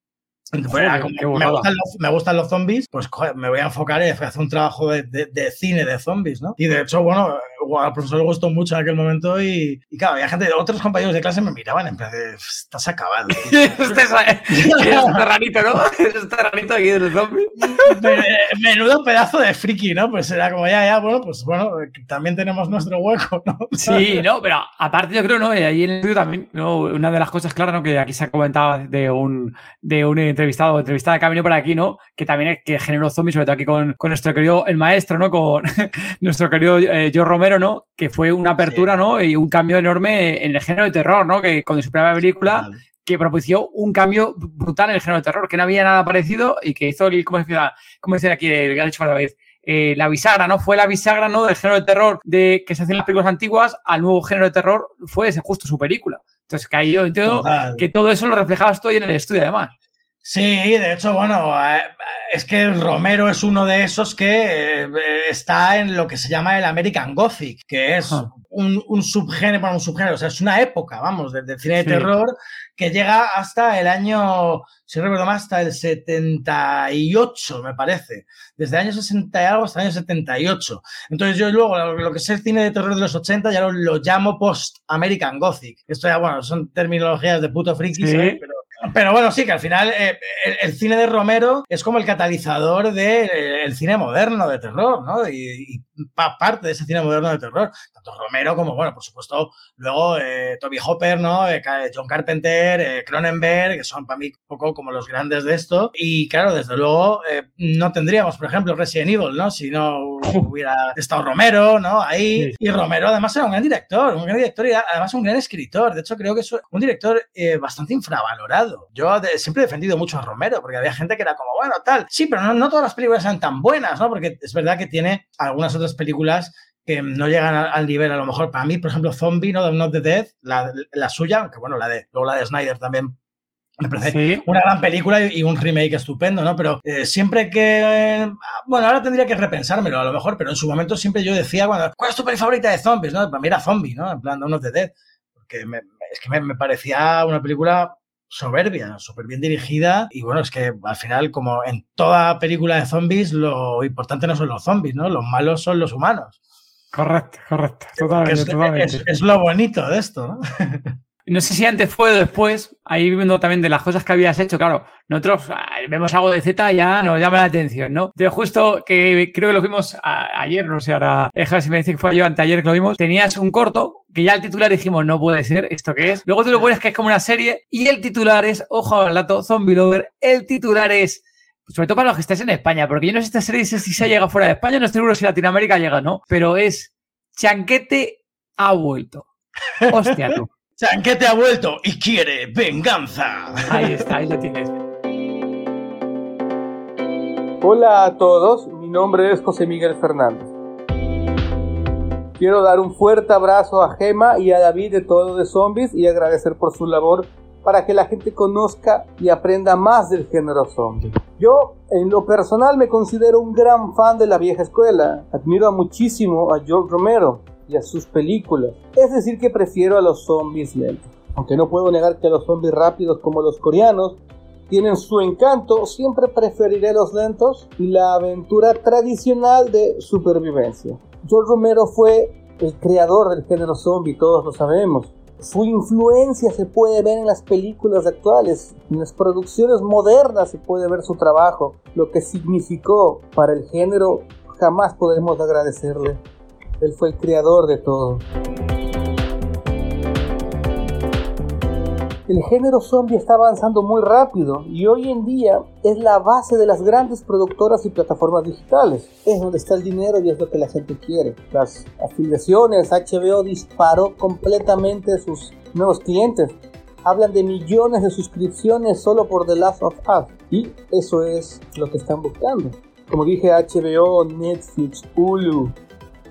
Joder, como me, gustan los, me gustan los zombies, pues joder, me voy a enfocar en hacer un trabajo de, de- de cine de zombies, ¿no? Y de hecho, bueno, al profesor le gustó mucho en aquel momento y, y claro, había gente, otros compañeros de clase me miraban en plan de, estás acabado. tío". este es, es terranito, ¿no? Es terranito aquí del zombie. Men- Menudo pedazo de friki, ¿no? Pues era como, ya, ya, bueno, pues bueno, también tenemos nuestro hueco, ¿no? Sí, no, pero aparte yo creo, ¿no? Y ahí en el estudio también, ¿no? Una de las cosas, claro, ¿no? Que aquí se ha comentado de un, de un entrevistado o entrevistada que ha venido por aquí, ¿no? Que también es que generó zombies, sobre todo aquí con, con nuestro querido, el maestro, ¿no? Con nuestro querido eh, Joe Romero, ¿no? Que fue una apertura, Sí. ¿no? Y un cambio enorme en el género de terror, ¿no? Que con su primera película que propició un cambio brutal en el género de terror, que no había nada parecido y que hizo el, ¿cómo llama? ¿Cómo decir aquí? El que ha dicho otra vez. Eh, la bisagra, ¿no? Fue la bisagra, ¿no? Del género de terror de que se hacían las películas antiguas al nuevo género de terror, fue ese justo su película. Entonces, que ahí yo entiendo Total. que todo eso lo reflejabas tú en el estudio, además. Sí, de hecho, bueno, eh, es que Romero es uno de esos que eh, está en lo que se llama el American Gothic, que es un, subgénero, bueno, un subgénero, o sea, es una época, vamos, del cine de terror que llega hasta el año, si recuerdo más, hasta el 78, me parece. Desde el año 60 y algo hasta el año 78. Entonces yo luego lo, que es el cine de terror de los 80 ya lo, llamo post-American Gothic. Esto ya, bueno, son terminologías de puto friki, pero pero bueno, sí, que al final eh, el, cine de Romero es como el catalizador del eh, cine moderno de terror, ¿no? Y, parte de ese cine moderno de terror. Tanto Romero como, bueno, por supuesto, luego eh, Toby Hopper, ¿no? John Carpenter, Cronenberg, que son para mí un poco como los grandes de esto. Y claro, desde luego, no tendríamos, por ejemplo, Resident Evil, ¿no? Si no hubiera estado Romero, ¿no? Ahí. Y Romero además era un gran director, un gran director y además un gran escritor. De hecho, creo que es un director bastante infravalorado yo siempre he defendido mucho a Romero, porque había gente que era como, bueno, tal. Sí, pero no, todas las películas eran tan buenas, ¿no? Porque es verdad que tiene algunas otras películas que no llegan al, nivel, a lo mejor, para mí, por ejemplo, Zombie, ¿no? Not the Dead, la, la suya, aunque bueno, la de, luego la de Snyder también me parece una gran película y un remake estupendo, ¿no? Pero eh, siempre que. Bueno, ahora tendría que repensármelo a lo mejor, pero en su momento siempre yo decía, bueno, ¿cuál es tu peli favorita de zombies? ¿no? Para mí era Zombie, ¿no? En plan, Dawn of the Dead. Porque es que me, parecía una película soberbia, súper bien dirigida. Y bueno, es que al final, como en toda película de zombies, lo importante no son los zombies, ¿no? Los malos son los humanos. Correcto, correcto. Totalmente, es, totalmente. Es, lo bonito de esto, ¿no? No sé si antes fue o después, ahí viendo también de las cosas que habías hecho, claro, nosotros ah, vemos algo de Z ya nos llama la atención, ¿no? De justo que creo que lo vimos ayer, no sé, ahora, deja si me dice que fue yo anteayer que lo vimos, tenías un corto que ya el titular dijimos, no puede ser, ¿esto qué es? Luego tú lo pones que es como una serie y el titular es, ojo al dato, Zombie Lover, el titular es sobre todo para los que estés en España, porque yo no sé esta serie si se llega fuera de España, no estoy seguro si Latinoamérica llega, ¿no? Pero es Chanquete ha vuelto. Hostia, tú. Chanquete ha vuelto y quiere venganza. Ahí está, ahí lo tienes. Hola a todos, mi nombre es José Miguel Fernández. Quiero dar un fuerte abrazo a Gema y a David de Todo de Zombies y agradecer por su labor para que la gente conozca y aprenda más del género zombie. Yo, en lo personal, me considero un gran fan de la vieja escuela. Admiro muchísimo a George Romero, y a sus películas. Es decir, que prefiero a los zombies lentos. Aunque no puedo negar que los zombies rápidos como los coreanos tienen su encanto, siempre preferiré los lentos y la aventura tradicional de supervivencia. George Romero fue el creador del género zombie, todos lo sabemos. Su influencia se puede ver en las películas actuales, en las producciones modernas se puede ver su trabajo, lo que significó para el género jamás podemos agradecerle. Él fue el creador de todo. El género zombie está avanzando muy rápido y hoy en día es la base de las grandes productoras y plataformas digitales. Es donde está el dinero y es lo que la gente quiere. Las afiliaciones, HBO disparó completamente sus nuevos clientes. Hablan de millones de suscripciones solo por The Last of Us. Y eso es lo que están buscando. Como dije, HBO, Netflix, Hulu,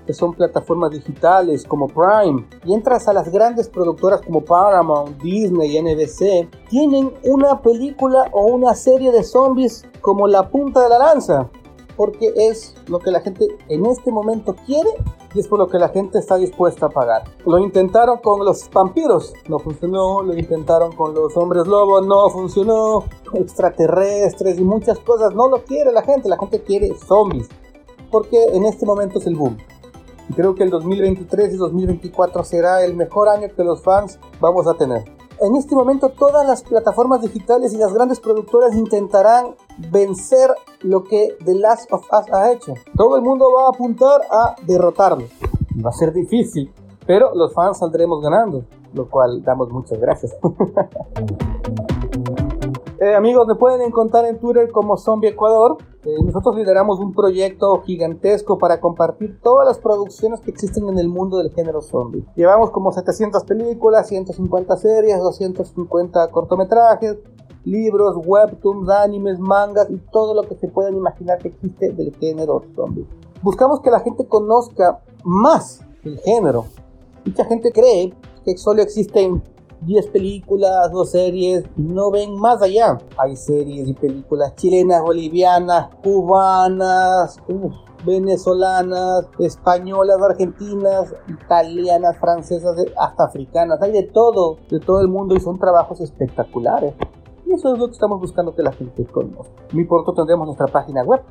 que son plataformas digitales como Prime, y entras a las grandes productoras como Paramount, Disney y NBC, tienen una película o una serie de zombies como la punta de la lanza, porque es lo que la gente en este momento quiere y es por lo que la gente está dispuesta a pagar. Lo intentaron con los vampiros, no funcionó, lo intentaron con los hombres lobos, no funcionó, extraterrestres y muchas cosas, no lo quiere la gente, la gente quiere zombies, porque en este momento es el boom. Y creo que el 2023 y 2024 será el mejor año que los fans vamos a tener. En este momento todas las plataformas digitales y las grandes productoras intentarán vencer lo que The Last of Us ha hecho. Todo el mundo va a apuntar a derrotarlo. Va a ser difícil, pero los fans saldremos ganando, lo cual damos muchas gracias. Eh, amigos, me pueden encontrar en Twitter como Zombie Ecuador. Eh, nosotros lideramos un proyecto gigantesco para compartir todas las producciones que existen en el mundo del género zombie. Llevamos como 700 películas, 150 series, 250 cortometrajes, libros, webtoons, animes, mangas y todo lo que se puedan imaginar que existe del género zombie. Buscamos que la gente conozca más el género. Mucha gente cree que solo existen 10 películas, dos series, no ven más allá. Hay series y películas chilenas, bolivianas, cubanas, venezolanas, españolas, argentinas, italianas, francesas, hasta africanas. Hay de todo, de todo el mundo y son trabajos espectaculares. Y eso es lo que estamos buscando que la gente conozca. Muy pronto tendremos nuestra página web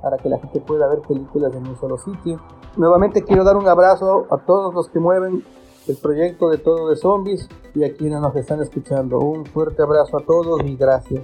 para que la gente pueda ver películas en un solo sitio. Nuevamente quiero dar un abrazo a todos los que mueven el proyecto de Todo de Zombies y a quienes nos están escuchando. Un fuerte abrazo a todos y gracias.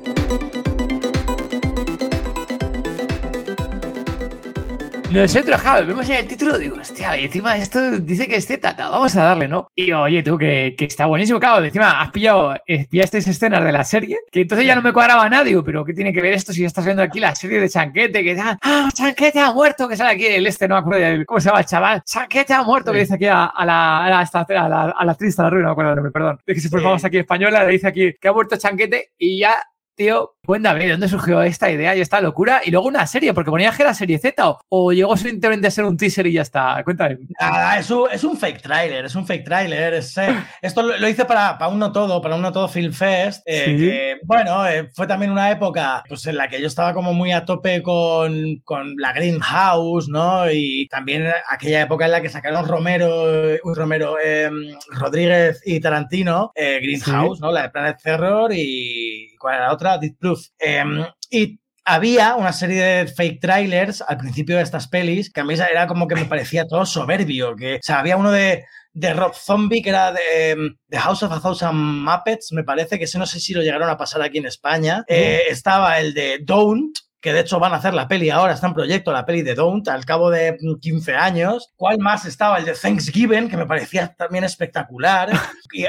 No sé, trabajado, vemos en el título, digo, hostia, y encima esto dice que este tata, vamos a darle, ¿no? Y oye, tú, que, que está buenísimo, claro, encima has pillado, eh, pillaste escenas de la serie, que entonces ya no me cuadraba nada, digo, pero ¿qué tiene que ver esto si estás viendo aquí la serie de Chanquete, que ah, ah Chanquete ha muerto, que sale aquí el este, no me acuerdo, ¿cómo se llama el chaval? Chanquete ha muerto, que dice aquí a, la, a, la, a, la, a la actriz, a la ruina, no me acuerdo el nombre, perdón, de que si pues vamos aquí española, le dice aquí que ha muerto Chanquete y ya tío, cuéntame, ¿de dónde surgió esta idea y esta locura? Y luego una serie, porque ponía que era serie Z o, o llegó simplemente a ser un teaser y ya está. Cuéntame. Nada, es un, es un fake trailer, es un fake trailer. Eh, esto lo, hice para, para Uno Todo, para Uno Todo Film Fest. Eh, que, bueno, eh, fue también una época pues, en la que yo estaba como muy a tope con, con la Greenhouse, ¿no? Y también aquella época en la que sacaron Romero, Romero, em, Rodríguez y Tarantino, Greenhouse, ¿no? La de Planet Terror y ¿cuál era la otra? Deep Em, y había una serie de fake trailers al principio de estas pelis que a mí era como que me parecía todo soberbio. Que, o sea, había uno de, de Rob Zombie que era de, em, The House of a Thousand Muppets, me parece, que ese no sé si lo llegaron a pasar aquí en España. Eh, estaba el de Don't, que de hecho van a hacer la peli ahora, está en proyecto la peli de Don't al cabo de 15 mm, años. ¿Cuál más estaba? El de Thanksgiving, que me parecía también espectacular. Y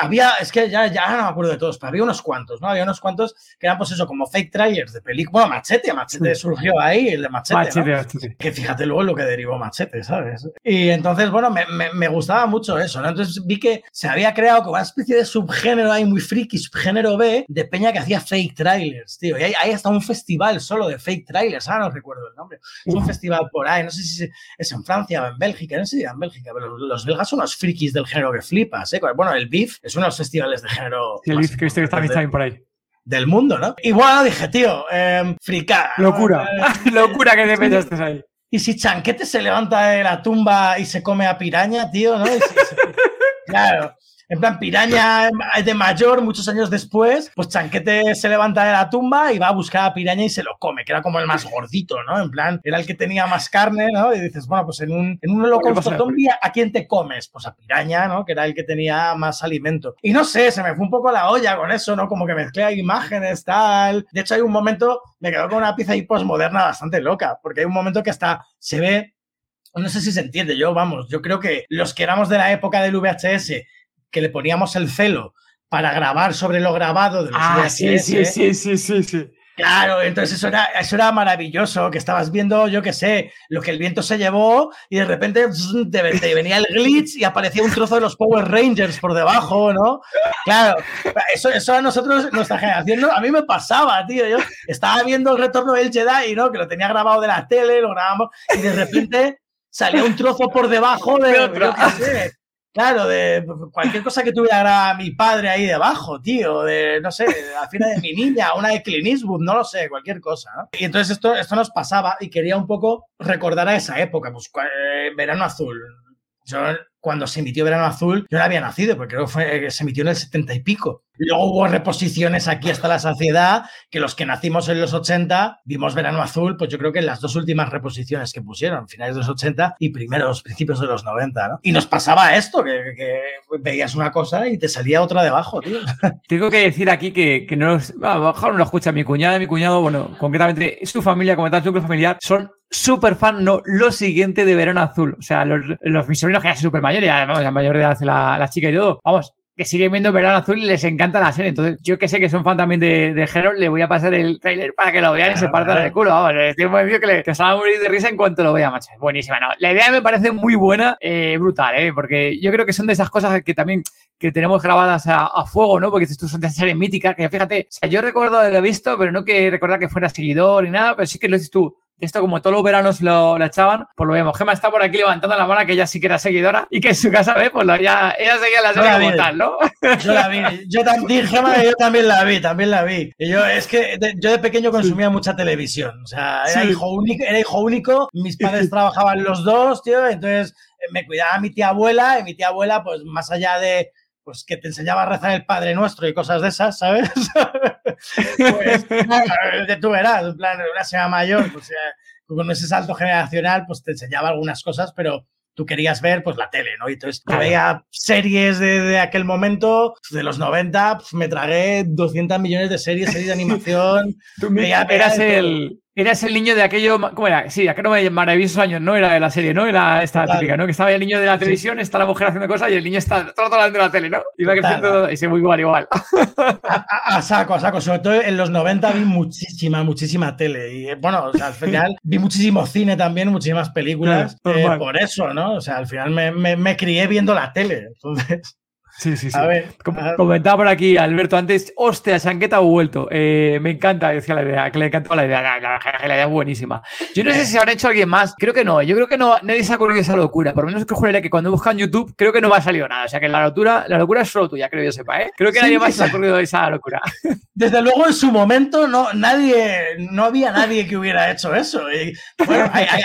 había, es que ya, ya no me acuerdo de todos, pero había unos cuantos, ¿no? Había unos cuantos que eran pues eso, como fake trailers de película. Bueno, Machete, Machete surgió ahí, el de Machete. Que fíjate luego lo que derivó Machete, ¿sabes? Y entonces, bueno, me, me, gustaba mucho eso, ¿no? Entonces vi que se había creado como una especie de subgénero ahí muy friki, subgénero B, de peña que hacía fake trailers, tío. Y hay, hay hasta un festival solo de fake trailers, ahora no recuerdo el nombre. Es un festival por ahí, no sé si es en Francia o en Bélgica, no sé si en Bélgica, pero los belgas son unos frikis del género que flipas, ¿eh? Bueno, el BIF es uno de los festivales de género. el BIF que está también por ahí del mundo, ¿no? Y bueno, dije, tío, eh. Locura. Locura que te metes ahí. Y si Chanquete se levanta de la tumba y se come a piraña, tío, ¿no? claro en plan Piraña de mayor, muchos años después, pues Chanquete se levanta de la tumba y va a buscar a Piraña y se lo come, que era como el más gordito, ¿no? En plan, era el que tenía más carne, ¿no? Y dices, bueno, pues en un, en un holocausto zombie, ¿a quién te comes? Pues a Piraña, ¿no? Que era el que tenía más alimento. Y no sé, se me fue un poco la olla con eso, ¿no? Como que mezclé imágenes, tal. De hecho, hay un momento, me quedo con una pieza ahí postmoderna bastante loca, porque hay un momento que hasta se ve no sé si se entiende, yo vamos, yo creo que los que éramos de la época del VHS que le poníamos el celo para grabar sobre lo grabado de los ah, sí, sí, sí, sí, sí, sí. Claro, entonces eso era, eso era maravilloso, que estabas viendo, yo qué sé, lo que el viento se llevó y de repente te, venía el glitch y aparecía un trozo de los Power Rangers por debajo, ¿no? Claro, eso, eso a nosotros, nuestra generación, a mí me pasaba, tío. Yo estaba viendo el retorno del Jedi, ¿no? Que lo tenía grabado de la tele, lo grabamos y de repente salía un trozo por debajo de, otro. Claro, de cualquier cosa que tuviera mi padre ahí debajo, tío, de, no sé, la fila de mi niña, una de Clint no lo sé, cualquier cosa. Y entonces esto, esto nos pasaba y quería un poco recordar a esa época, pues eh, verano azul. Cuando se emitió Verano Azul, yo no había nacido, porque creo que fue, se emitió en el 70 y pico. Luego hubo reposiciones aquí hasta la saciedad, que los que nacimos en los 80 vimos Verano Azul, pues yo creo que en las dos últimas reposiciones que pusieron, finales de los 80 y primeros principios de los 90, ¿no? Y nos pasaba esto, que, veías una cosa y te salía otra debajo, tío. Tengo que decir aquí que, que no, a lo mejor no lo escucha mi cuñada, mi cuñado, bueno, concretamente su familia, como tal, su familiar, son súper fan, no, lo siguiente de Verano Azul. O sea, los, los mis sobrinos que ya son súper mayores, ya, la mayor de edad la, la chica y todo, vamos, que siguen viendo Verano Azul y les encanta la serie. Entonces, yo que sé que son fan también de, de le voy a pasar el trailer para que lo vean y se partan el culo. Vamos, estoy muy que, le, que se va a morir de risa en cuanto lo vea, macho. Buenísima, no. La idea me parece muy buena, eh, brutal, ¿eh? Porque yo creo que son de esas cosas que también que tenemos grabadas a, fuego, ¿no? Porque estos son de series míticas que, fíjate, o sea, yo recuerdo haberlo visto, pero no que recordar que fuera seguidor ni nada, pero sí que lo dices tú esto como todos los veranos lo, echaban, pues lo vemos. Gema está por aquí levantando la mano que ella sí que era seguidora y que en su casa ve, pues lo, ya, ella seguía la serie como tal, ¿no? Yo la vi, yo también, Gema, yo también la vi, también la vi. Y yo, es que de, yo de pequeño consumía mucha televisión, o sea, era, sí. hijo único, era hijo único, mis padres trabajaban los dos, tío, entonces me cuidaba mi tía abuela y mi tía abuela, pues más allá de pues que te enseñaba a rezar el Padre Nuestro y cosas de esas, ¿sabes? pues tú verás, en plan, una señora mayor, pues con ese salto generacional, pues te enseñaba algunas cosas, pero tú querías ver pues la tele, ¿no? Y entonces veía series de, de, aquel momento, de los 90, pues, me tragué 200 millones de series, series de animación. tú veía, eras el, Eras el niño de aquello, ¿cómo era? Sí, aquello maravillosos años, ¿no? Era de la serie, ¿no? Era esta claro. típica, ¿no? Que estaba el niño de la televisión, está la mujer haciendo cosas y el niño está todo hablando de la tele, ¿no? Y va creciendo claro. y se muy igual, igual. A, a, a, saco, a saco. Sobre todo en los 90 vi muchísima, muchísima tele. Y bueno, o sea, al final vi muchísimo cine también, muchísimas películas. Eh, por eso, ¿no? O sea, al final me, me, me crié viendo la tele. Entonces. Sí, sí, sí. A ver, a... Comentaba por aquí Alberto antes, hostia, Sanqueta ha vuelto. Eh, me encanta, decía la idea, que le encantó la idea, la, la, la, idea es buenísima. Yo no sé si habrá hecho alguien más, creo que no, yo creo que no, nadie se ha ocurrido esa locura, por lo menos que juraría que cuando buscan YouTube, creo que no me ha salido nada, o sea que la locura, la locura es solo tuya, creo yo sepa, ¿eh? Creo que sí, nadie más se ha ocurrido esa locura. Desde luego en su momento no, nadie, no había nadie que hubiera hecho eso. Y, bueno, ahí, ahí,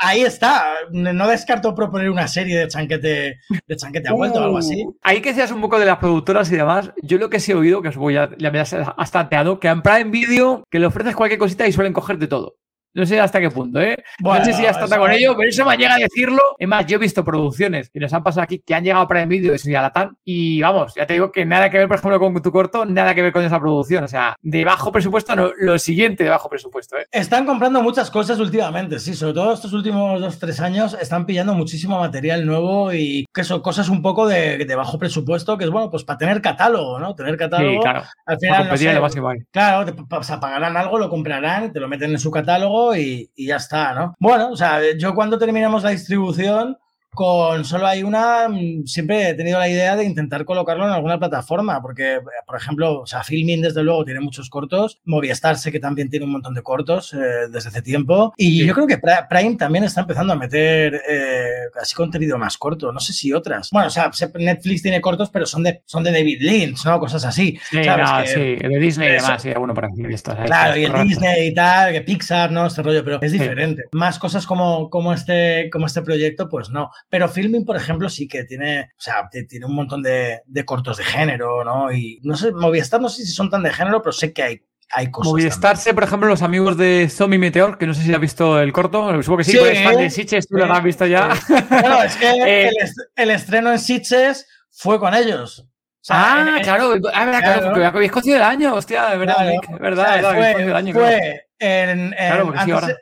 ahí, está, no descarto proponer una serie de Chanquete, de Chanquete ha vuelto uh, o algo así. Ahí que seas un poco de las productoras y demás, yo lo que sí he oído, que os voy a, ya me has tanteado, que en Prime Video que le ofreces cualquier cosita y suelen cogerte todo. No sé hasta qué punto, ¿eh? Bueno, no sé si ya está con ello, pero eso me llega a decirlo. Es más, yo he visto producciones que nos han pasado aquí que han llegado para el vídeo de Latán y vamos, ya te digo que nada que ver, por ejemplo, con tu corto, nada que ver con esa producción. O sea, de bajo presupuesto, no, lo siguiente de bajo presupuesto, ¿eh? Están comprando muchas cosas últimamente, sí, sobre todo estos últimos dos, tres años están pillando muchísimo material nuevo y que son cosas un poco de, de bajo presupuesto, que es bueno, pues para tener catálogo, ¿no? Tener catálogo. Sí, claro. Al final, no sé, claro, te, o sea, pagarán algo, lo comprarán, te lo meten en su catálogo y, ya está, ¿no? Bueno, o sea, yo cuando terminamos la distribución, con solo hay una, siempre he tenido la idea de intentar colocarlo en alguna plataforma, porque, por ejemplo, o sea, Filmin desde luego tiene muchos cortos, Movistar sé que también tiene un montón de cortos eh, desde hace tiempo, y sí. yo creo que Prime también está empezando a meter eh, así contenido más corto, no sé si otras. Bueno, o sea, Netflix tiene cortos, pero son de, son de David Lynch, ¿no? Cosas así. Sí, ¿sabes? No, que, sí, de Disney y demás, sí, por aquí. Claro, y el Disney y tal, que Pixar, ¿no? Este rollo, pero es diferente. Sí. Más cosas como, como, este, como este proyecto, pues no. Pero Filming, por ejemplo, sí que tiene, o sea, tiene un montón de, de, cortos de género, ¿no? Y no sé, Movistar no sé si son tan de género, pero sé que hay. Hay cosas Movistar, sé, por ejemplo, los amigos de Zombie Meteor, que no sé si has visto el corto, supongo que sí, sí eres fan de Sitches, tú sí, lo has visto ya. Bueno, es que eh, el, el, estreno en Sitches fue con ellos. O sea, ah, en, claro, ah, verdad, claro, porque habéis cogido el año, hostia, de verdad, claro. Nick, verdad, o sea, verdad, fue, el año, fue claro. en, en claro, antes, sí,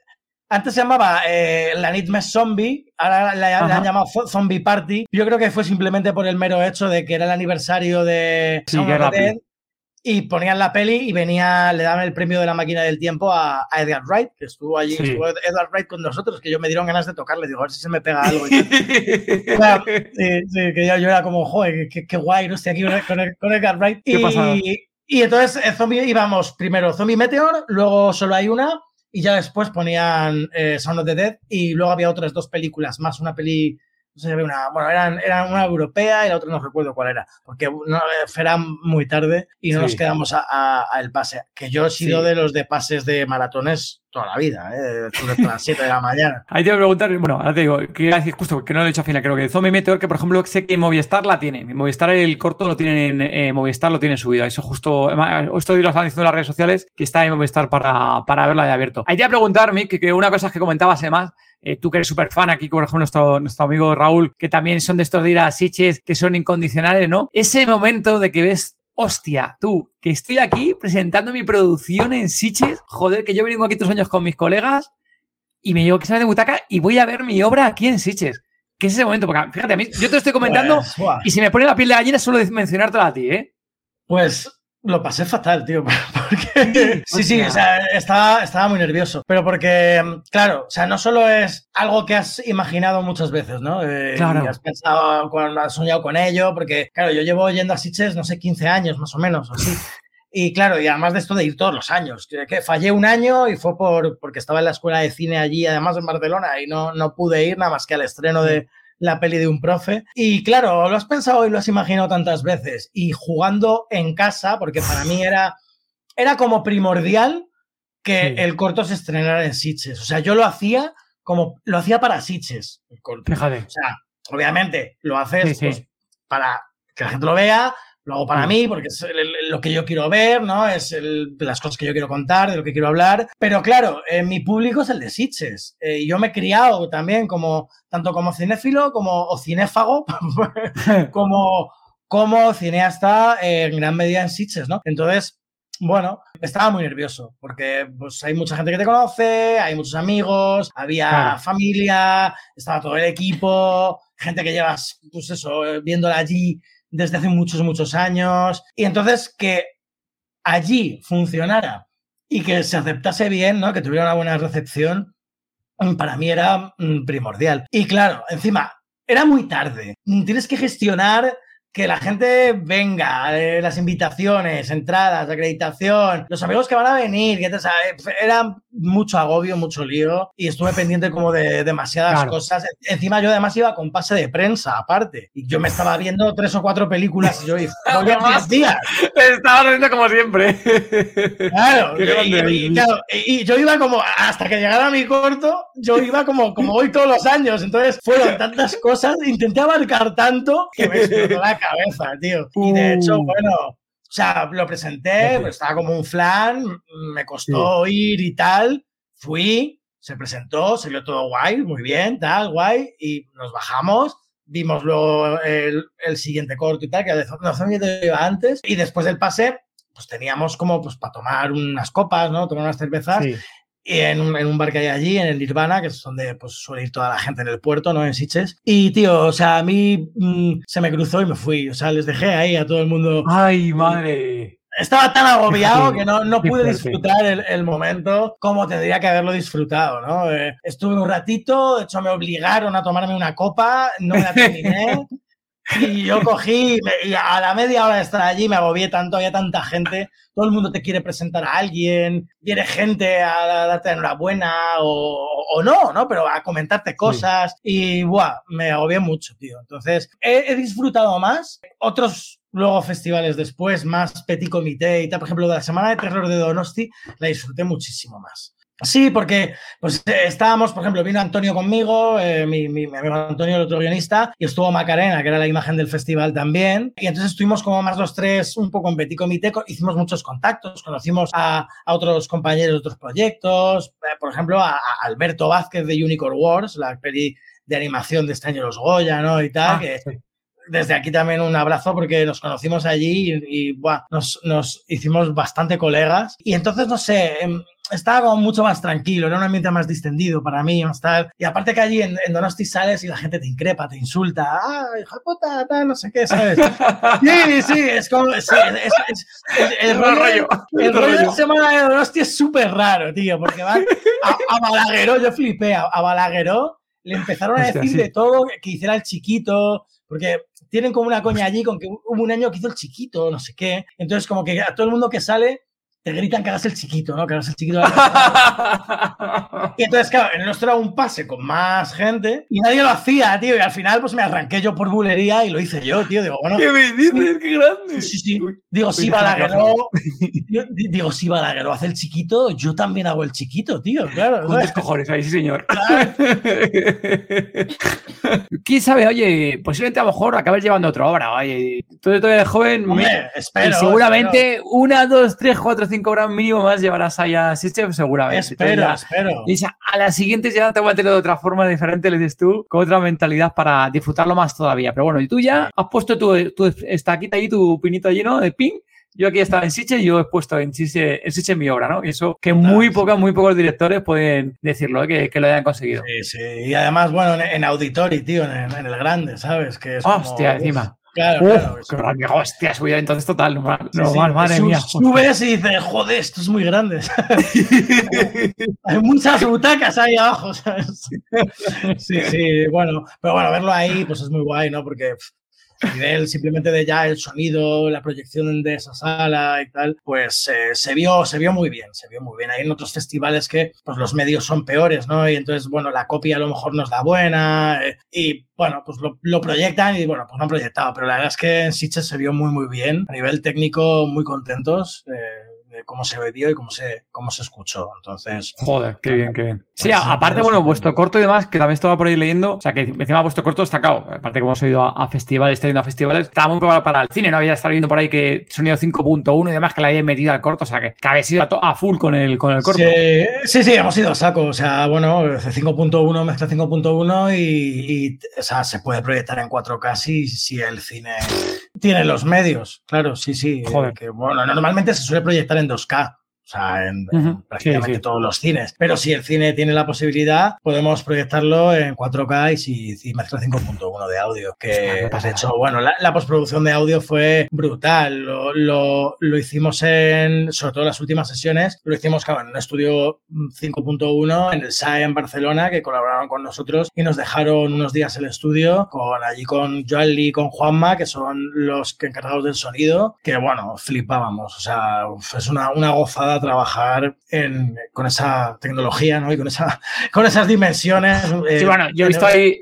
antes se llamaba eh, la Nightmare Zombie, ahora la, la, han llamado Zombie Party. Yo creo que fue simplemente por el mero hecho de que era el aniversario de sí, Dead, y ponían la peli y venía, le daban el premio de la máquina del tiempo a, a Edgar Wright, que estuvo allí, sí. estuvo Edgar Wright con nosotros, que yo me dieron ganas de tocarle, digo, a ver si se me pega algo. claro, sí, sí, que yo, yo, era como, joder, qué, guay, ¿no? Estoy aquí con, con Edgar Wright. ¿Qué y, y entonces, eh, zombie, íbamos primero Zombie Meteor, luego solo hay una, y ya después ponían eh, Sound of the Dead y luego había otras dos películas más, una peli, no sé, una, bueno, eran, eran una europea y la otra no recuerdo cuál era, porque no, era muy tarde y no sí. nos quedamos a, a, a, el pase, que yo he sido sí. de los de pases de maratones toda la vida, ¿eh? hasta las 7 de la mañana. Ahí te voy a preguntar, bueno, ahora te digo, que justo que no lo he dicho al final, creo que Zombie Meteor, que por ejemplo sé que Movistar la tiene, Movistar el corto lo tiene en eh, Movistar lo tiene subido, eso justo, esto lo están diciendo en las redes sociales, que está en Movistar para, para verla de abierto. Ahí te voy a preguntar, Mick, que, una cosa que comentabas además, eh, tú que eres súper fan aquí, por ejemplo, nuestro, nuestro amigo Raúl, que también son de estos de ir que son incondicionales, ¿no? Ese momento de que ves hostia, tú, que estoy aquí presentando mi producción en Siches, joder, que yo vengo aquí tres años con mis colegas y me llevo que sale de butaca y voy a ver mi obra aquí en Siches. ¿Qué es ese momento? Porque fíjate, a mí, yo te lo estoy comentando pues, y si me pone la piel de gallina solo mencionártelo a ti, ¿eh? Pues lo pasé fatal, tío. Porque sí, sí, o sea, estaba, estaba muy nervioso. Pero porque, claro, o sea, no solo es algo que has imaginado muchas veces, ¿no? Eh, claro. Y has pensado, has soñado con ello, porque, claro, yo llevo yendo a Sitges, no sé, 15 años más o menos, así. Y claro, y además de esto de ir todos los años, que, que fallé un año y fue por, porque estaba en la escuela de cine allí, además en Barcelona, y no, no pude ir nada más que al estreno de la peli de un profe. Y claro, lo has pensado y lo has imaginado tantas veces. Y jugando en casa, porque para mí era, era como primordial que Sí. el corto se estrenara en Sitges. O sea, yo lo hacía como lo hacía para Sitges, el corto. Fíjate. O sea, obviamente lo haces Sí, sí. pues, para que la gente lo vea, lo hago para mí, porque es lo que yo quiero ver, ¿no? Es el- las cosas que yo quiero contar, de lo que quiero hablar. Pero claro, eh, mi público es el de Sitges. Eh, yo me he criado también como, tanto como cinéfilo como o cinéfago, como, como cineasta eh, en gran medida en Sitges, ¿no? Entonces, bueno, estaba muy nervioso porque pues, hay mucha gente que te conoce, hay muchos amigos, había Claro. familia, estaba todo el equipo, gente que llevas, pues eso, eh, viéndola allí desde hace muchos, muchos años. Y entonces que allí funcionara y que se aceptase bien, ¿no? Que tuviera una buena recepción, mm, para mí era mm, primordial. Y claro, encima, era muy tarde. Tienes que gestionar que la gente venga, eh, las invitaciones, entradas, acreditación, los amigos que van a venir, que te sabe, era mucho agobio, mucho lío y estuve pendiente como de demasiadas Claro. cosas. Encima yo además iba con pase de prensa aparte y yo me estaba viendo tres o cuatro películas y yo y voy a 10 días. Estaba riendo como siempre. Claro, y- y, claro, y- y yo iba como, hasta que llegara mi corto, yo iba como, como voy todos los años. Entonces fueron tantas cosas, intenté abarcar tanto que me explotó la cabeza, tío. Y de hecho, Uh. bueno, o sea, lo presenté, Sí. pues estaba como un flan, me costó ir y tal. Fui, se presentó, salió todo guay, muy bien, tal, guay, y nos bajamos. Vimos luego el, el siguiente corto y tal, que no sabía que iba antes. Y después del pase, pues teníamos como pues para tomar unas copas, ¿no? Tomar unas cervezas. Sí. Y en un, en un bar que hay allí, en el Nirvana, que es donde pues, suele ir toda la gente en el puerto, ¿no? En Sitges. Y, tío, o sea, a mí mm, se me cruzó y me fui. O sea, les dejé ahí a todo el mundo. Ay, madre. Estaba tan agobiado que no, no pude disfrutar el, el momento como tendría que haberlo disfrutado, ¿no? Eh, estuve un ratito, de hecho me obligaron a tomarme una copa, no me la terminé. Y yo cogí, y a la media hora de estar allí me agobié tanto, había tanta gente, todo el mundo te quiere presentar a alguien, viene gente a darte enhorabuena o, o no, ¿no? Pero a comentarte cosas y, buah, me agobié mucho, tío. Entonces, he, he disfrutado más. Otros, luego, festivales después, más petit comité y tal, por ejemplo, de la Semana de Terror de Donosti, la disfruté muchísimo más. Sí, porque pues eh, estábamos, por ejemplo, vino Antonio conmigo, eh, mi, mi- mi amigo Antonio, el otro guionista, y estuvo Macarena, que era la imagen del festival también. Y entonces estuvimos como más los tres un poco en petit comité, co- hicimos muchos contactos, conocimos a, a otros compañeros de otros proyectos, eh, por ejemplo, a, a Alberto Vázquez de Unicorn Wars, la peli de animación de este año Los Goya, ¿no? Y tal, Ah, que sí. Desde aquí también un abrazo porque nos conocimos allí y, y, buah, nos, nos hicimos bastante colegas. Y entonces, no sé, em, estaba como mucho más tranquilo, era un ambiente más distendido para mí, más tal. Y aparte que allí en, en Donosti sales y la gente te increpa, te insulta, ah, hijo de puta, tal, no sé qué, ¿sabes? Sí, sí, es como, sí, es, es- es- el, Otro rollo, el rollo de rollo. Semana de Donosti es súper raro, tío, porque van a, a Balagueró, yo flipé, a, a Balagueró le empezaron a Hostia, decir sí. de todo, que hiciera el chiquito, porque tienen como una coña allí con que hubo un año que hizo el chiquito, no sé qué. Entonces, como que a todo el mundo que sale te gritan que hagas el chiquito, ¿no? Que hagas el chiquito. Y entonces, claro, en el nuestro era un pase con más gente y nadie lo hacía, tío. Y al final, pues me arranqué yo por bulería y lo hice yo, tío. Digo, bueno, ¿Qué me dices? ¡Qué grande! sí, sí. Digo, si Uy, Balagueró, digo, si Balagueró hace el chiquito, yo también hago el chiquito, tío, claro. Con tus cojones ahí, sí, señor. Claro. ¿Quién sabe? Oye, posiblemente a lo mejor acabes llevando otra obra. Oye, tú eres joven. Hombre, me- espero. y seguramente una, dos, tres, cuatro, cinco horas mínimo más llevarás allá a Sitges, seguramente. Espero, Entonces espero. ya- y a las siguientes ya te voy a tener de otra forma diferente, le dices tú, con otra mentalidad para disfrutarlo más todavía. Pero bueno, y tú ya has puesto tu, tu estaquita ahí, tu pinito lleno de ping. Yo aquí estaba en Sitges y yo he puesto en Sitges, en Sitges mi obra, ¿no? Y eso que muy pocas, muy pocos directores pueden decirlo, ¿eh? que, que lo hayan conseguido. Sí, sí. Y además, bueno, en, en Auditori, tío, en, en el grande, ¿sabes? Que es como- Hostia, encima. Claro, Uf, claro. qué grande. Hostia, subida entonces total. Normal, Sí, normal, sí, madre mía. Subes y dices, joder, esto es muy grande. Hay muchas butacas ahí abajo, ¿sabes? Sí, sí, bueno. Pero bueno, verlo ahí, pues es muy guay, ¿no? Porque a nivel simplemente de ya el sonido, la proyección de esa sala y tal, pues eh, se, vio, se vio muy bien, se vio muy bien. Hay en otros festivales que pues, los medios son peores, ¿no? Y entonces, bueno, la copia a lo mejor nos da buena eh, y, bueno, pues lo, proyectan y, bueno, pues no han proyectado, pero la verdad es que en Sitges se vio muy, muy bien. A nivel técnico, muy contentos. Eh, cómo se bebió y cómo se, cómo se escuchó. Entonces. Joder, qué bien, qué bien. Sí, aparte, bueno, vuestro corto y demás, que también estaba por ahí leyendo, o sea, que encima vuestro corto destacado. Aparte, como hemos ido a, festivales, está yendo a festivales, estaba muy preparado para el cine, no había estado viendo por ahí que sonido 5.1 y demás, que le había metido al corto, o sea, que, que habéis ido a, full con el, con el corto. Sí, sí, hemos ido a saco, o sea, bueno, 5.1 mezcla 5.1 y, y, o sea, se puede proyectar en 4K si, si el cine tiene los medios, claro, sí, sí. Joder. Que, bueno, normalmente se suele proyectar en 2K. O sea, en, prácticamente todos los cines. Pero si el cine tiene la posibilidad, podemos proyectarlo en 4K y si, si mezcla 5.1 de audio. Que has hecho, bueno, la, postproducción de audio fue brutal. Lo, lo, hicimos en, sobre todo en las últimas sesiones, lo hicimos en un estudio 5.1 en el SAE en Barcelona, que colaboraron con nosotros y nos dejaron unos días el estudio con allí con Joel y con Juanma, que son los que encargados del sonido, que bueno, flipábamos. O sea, es una, una gozada trabajar con esa tecnología ¿no? y con, esa, con esas dimensiones. sí, eh, bueno, yo he visto ahí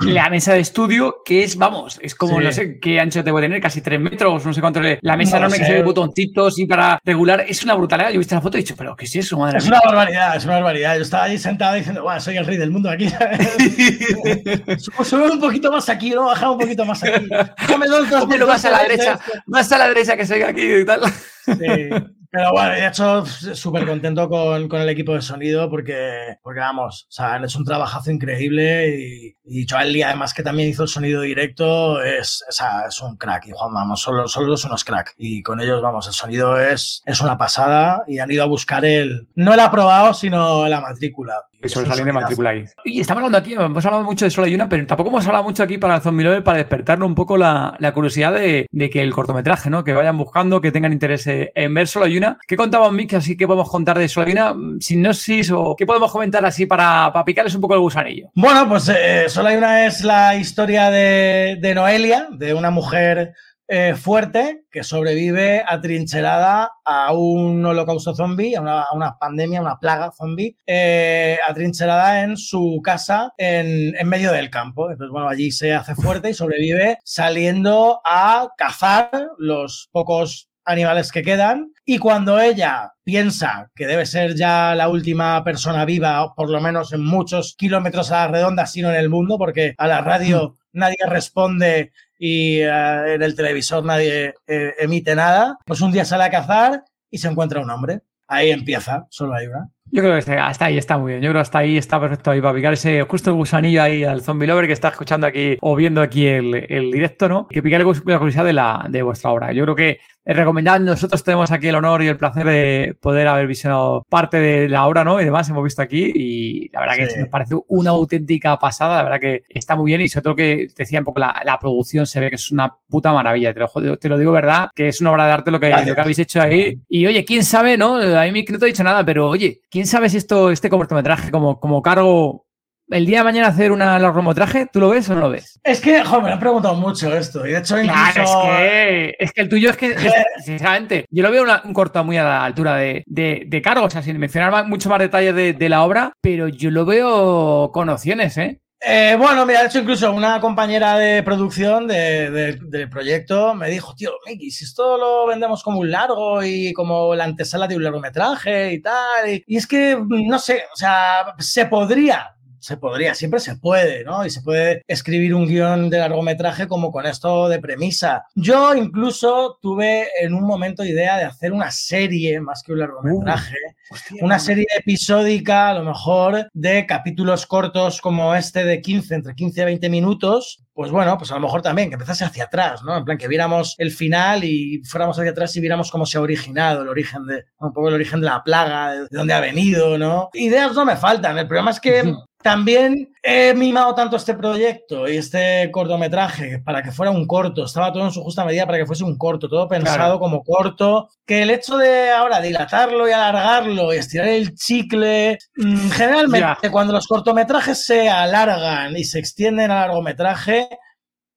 la mesa de estudio, que es, vamos, es como, no sé qué ancho debo tener, casi tres metros, no sé cuánto. La mesa enorme que se ve botoncitos y para regular, es una brutalidad. Yo he visto la foto y he dicho, pero ¿qué es eso, madre Es una barbaridad, es una barbaridad. Yo estaba ahí sentado diciendo, bueno, soy el rey del mundo aquí. Sube un poquito más aquí, ¿no? Baja un poquito más aquí. Déjame dos, dos, más a la derecha, más a la derecha que soy aquí y tal. Sí. Pero bueno, he hecho súper contento con, con, el equipo de sonido porque, porque vamos, o han hecho un trabajazo increíble y, y además que también hizo el sonido directo, es, es un crack. Y Juan, vamos, solo, solo son unos crack. Y con ellos, vamos, el sonido es, es una pasada y han ido a buscar el, no el aprobado, sino la matrícula. Y salen de matrícula ahí. Y estamos hablando aquí, hemos hablado mucho de Solo hay una, pero tampoco hemos hablado mucho aquí para Zombie Lover para despertarnos un poco la, la curiosidad de, de, que el cortometraje, ¿no? Que vayan buscando, que tengan interés en ver Solo hay una. ¿Qué contaba Mick? Así que podemos contar de Solo hay una, sinopsis o qué podemos comentar así para, para picarles un poco el gusanillo. Bueno, pues eh, Solo hay una es la historia de, de Noelia, de una mujer eh, fuerte que sobrevive atrincherada a un holocausto zombie, a una, pandemia, una plaga zombie, eh, atrincherada en su casa en, en, medio del campo. Entonces, bueno, allí se hace fuerte y sobrevive saliendo a cazar los pocos animales que quedan y cuando ella piensa que debe ser ya la última persona viva, por lo menos en muchos kilómetros a la redonda, sino en el mundo, porque a la radio mm. nadie responde y eh, en el televisor nadie eh, emite nada, pues un día sale a cazar y se encuentra un hombre. Ahí empieza, solo hay una. Yo creo que hasta ahí está muy bien. Yo creo que hasta ahí está perfecto ahí para picar ese justo el gusanillo ahí al zombie lover que está escuchando aquí o viendo aquí el, el directo, ¿no? Que picar la curiosidad de, la, de vuestra obra. Yo creo que es recomendable. Nosotros tenemos aquí el honor y el placer de poder haber visionado parte de la obra, ¿no? Y demás hemos visto aquí y la verdad que nos parece una auténtica pasada. La verdad que está muy bien y sobre todo que decía un poco la, la producción se ve que es una puta maravilla. Te lo, te lo digo verdad, que es una obra de arte lo que, lo que habéis hecho ahí. Y oye, quién sabe, ¿no? A mí no te he dicho nada, pero oye, quién sabe si esto, este cortometraje como, como cargo el día de mañana hacer un largometraje, ¿tú lo ves o no lo ves? Es que, joder, me han preguntado mucho esto. Y de hecho, incluso... es, que, es que el tuyo es que, sinceramente, yo lo veo un corto muy a la altura de, de, cargo, o sea, sin mencionar mucho más detalles de, la obra, pero yo lo veo con opciones, ¿eh? Eh, bueno, mira, de hecho, incluso una compañera de producción del proyecto me dijo, tío, Miki, si esto lo vendemos como un largo y como la antesala de un largometraje y tal. y es que, no sé, o sea, se podría, se podría, siempre se puede, ¿no? Y se puede escribir un guion de largometraje como con esto de premisa. Yo incluso tuve en un momento idea de hacer una serie más que un largometraje, uh, una serie episódica a lo mejor de capítulos cortos como este de 15, entre 15 y 20 minutos. Pues bueno, pues a lo mejor también que empezase hacia atrás, ¿no? En plan que viéramos el final y fuéramos hacia atrás y viéramos cómo se ha originado el origen de, un poco el origen de la plaga, de, dónde ha venido, ¿no? Ideas no me faltan, el problema es que también he mimado tanto este proyecto y este cortometraje para que fuera un corto, estaba todo en su justa medida para que fuese un corto, todo pensado como corto, que el hecho de ahora dilatarlo y alargarlo y estirar el chicle, mm, generalmente cuando los cortometrajes se alargan y se extienden a largometraje,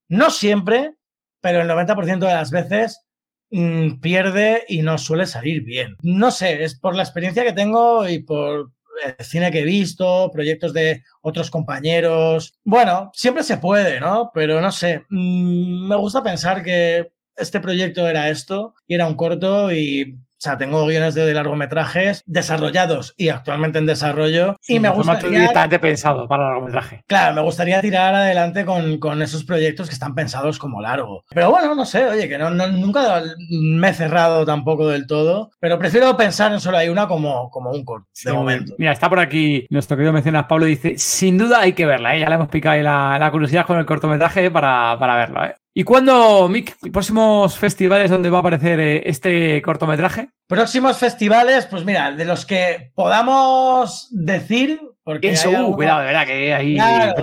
no siempre, pero el 90% de las veces mm, pierde y no suele salir bien. No sé, es por la experiencia que tengo y por cine que he visto, proyectos de otros compañeros. Bueno, siempre se puede, ¿no? Pero no sé, mm, me gusta pensar que este proyecto era esto y era un corto y o sea, tengo guiones de largometrajes desarrollados y actualmente en desarrollo. y me gustaría. directamente pensado para largometraje. Claro, me gustaría tirar adelante con, con, esos proyectos que están pensados como largo. Pero bueno, no sé, oye, que no, nunca me he cerrado tampoco del todo. Pero prefiero pensar en solo hay una como, como un corto, de momento. Mira, está por aquí nuestro querido mecenas Pablo, dice: Sin duda hay que verla, ¿eh? ya le hemos picado ahí la, la curiosidad con el cortometraje para, para verla. ¿eh? ¿Y cuándo, Mick, próximos festivales donde va a aparecer eh, este cortometraje? Próximos festivales, pues mira, de los que podamos decir, porque Eso, uh, cuidado, de verdad, que claro.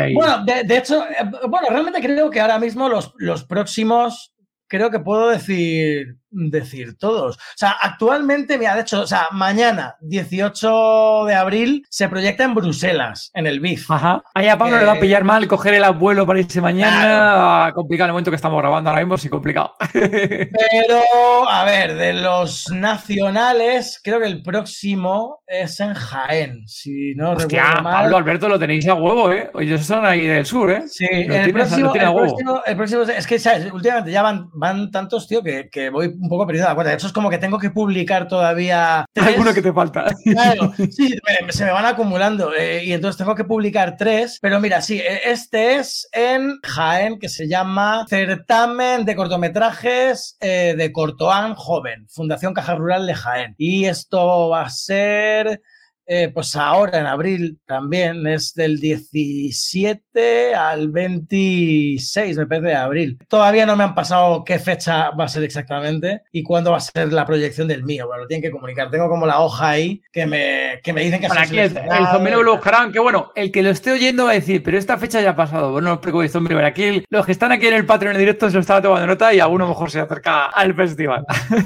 ahí. Bueno, de, de, hecho, eh, bueno, realmente creo que ahora mismo los, los próximos, creo que puedo decir decir todos. O sea, actualmente, mira, de hecho, o sea, mañana, 18 de abril, se proyecta en Bruselas, en el BIF. Ajá. Ahí a Pablo le va a pillar mal coger el abuelo para irse mañana. Claro. Complicado el momento que estamos grabando ahora mismo, sí, complicado. Pero, a ver, de los nacionales, creo que el próximo es en Jaén, si no Hostia, recuerdo mal. Pablo Alberto lo tenéis a huevo, ¿eh? Esos son ahí del sur, ¿eh? Sí, el próximo, el, próximo, el próximo, es que, ¿sabes? Últimamente ya van, van tantos, tío, que, que voy un poco perdido. De hecho, es como que tengo que publicar todavía. Tres. Alguno que te falta. Claro, sí, se me van acumulando. Eh, y entonces tengo que publicar tres. Pero mira, sí, este es en Jaén, que se llama Certamen de Cortometrajes eh, de Cortoán Joven, Fundación Caja Rural de Jaén. Y esto va a ser. Eh, pues ahora en abril también es del 17 al 26, me parece, de abril. Todavía no me han pasado qué fecha va a ser exactamente y cuándo va a ser la proyección del mío. Bueno, lo tienen que comunicar. Tengo como la hoja ahí que me, que me dicen que Para aquí el, el zombie lo buscarán. Que bueno, el que lo esté oyendo va a decir, pero esta fecha ya ha pasado. Bueno, no os preocupéis, zombie. Pero aquí los que están aquí en el Patreon en directo se lo estaba tomando nota y alguno mejor se acerca al festival.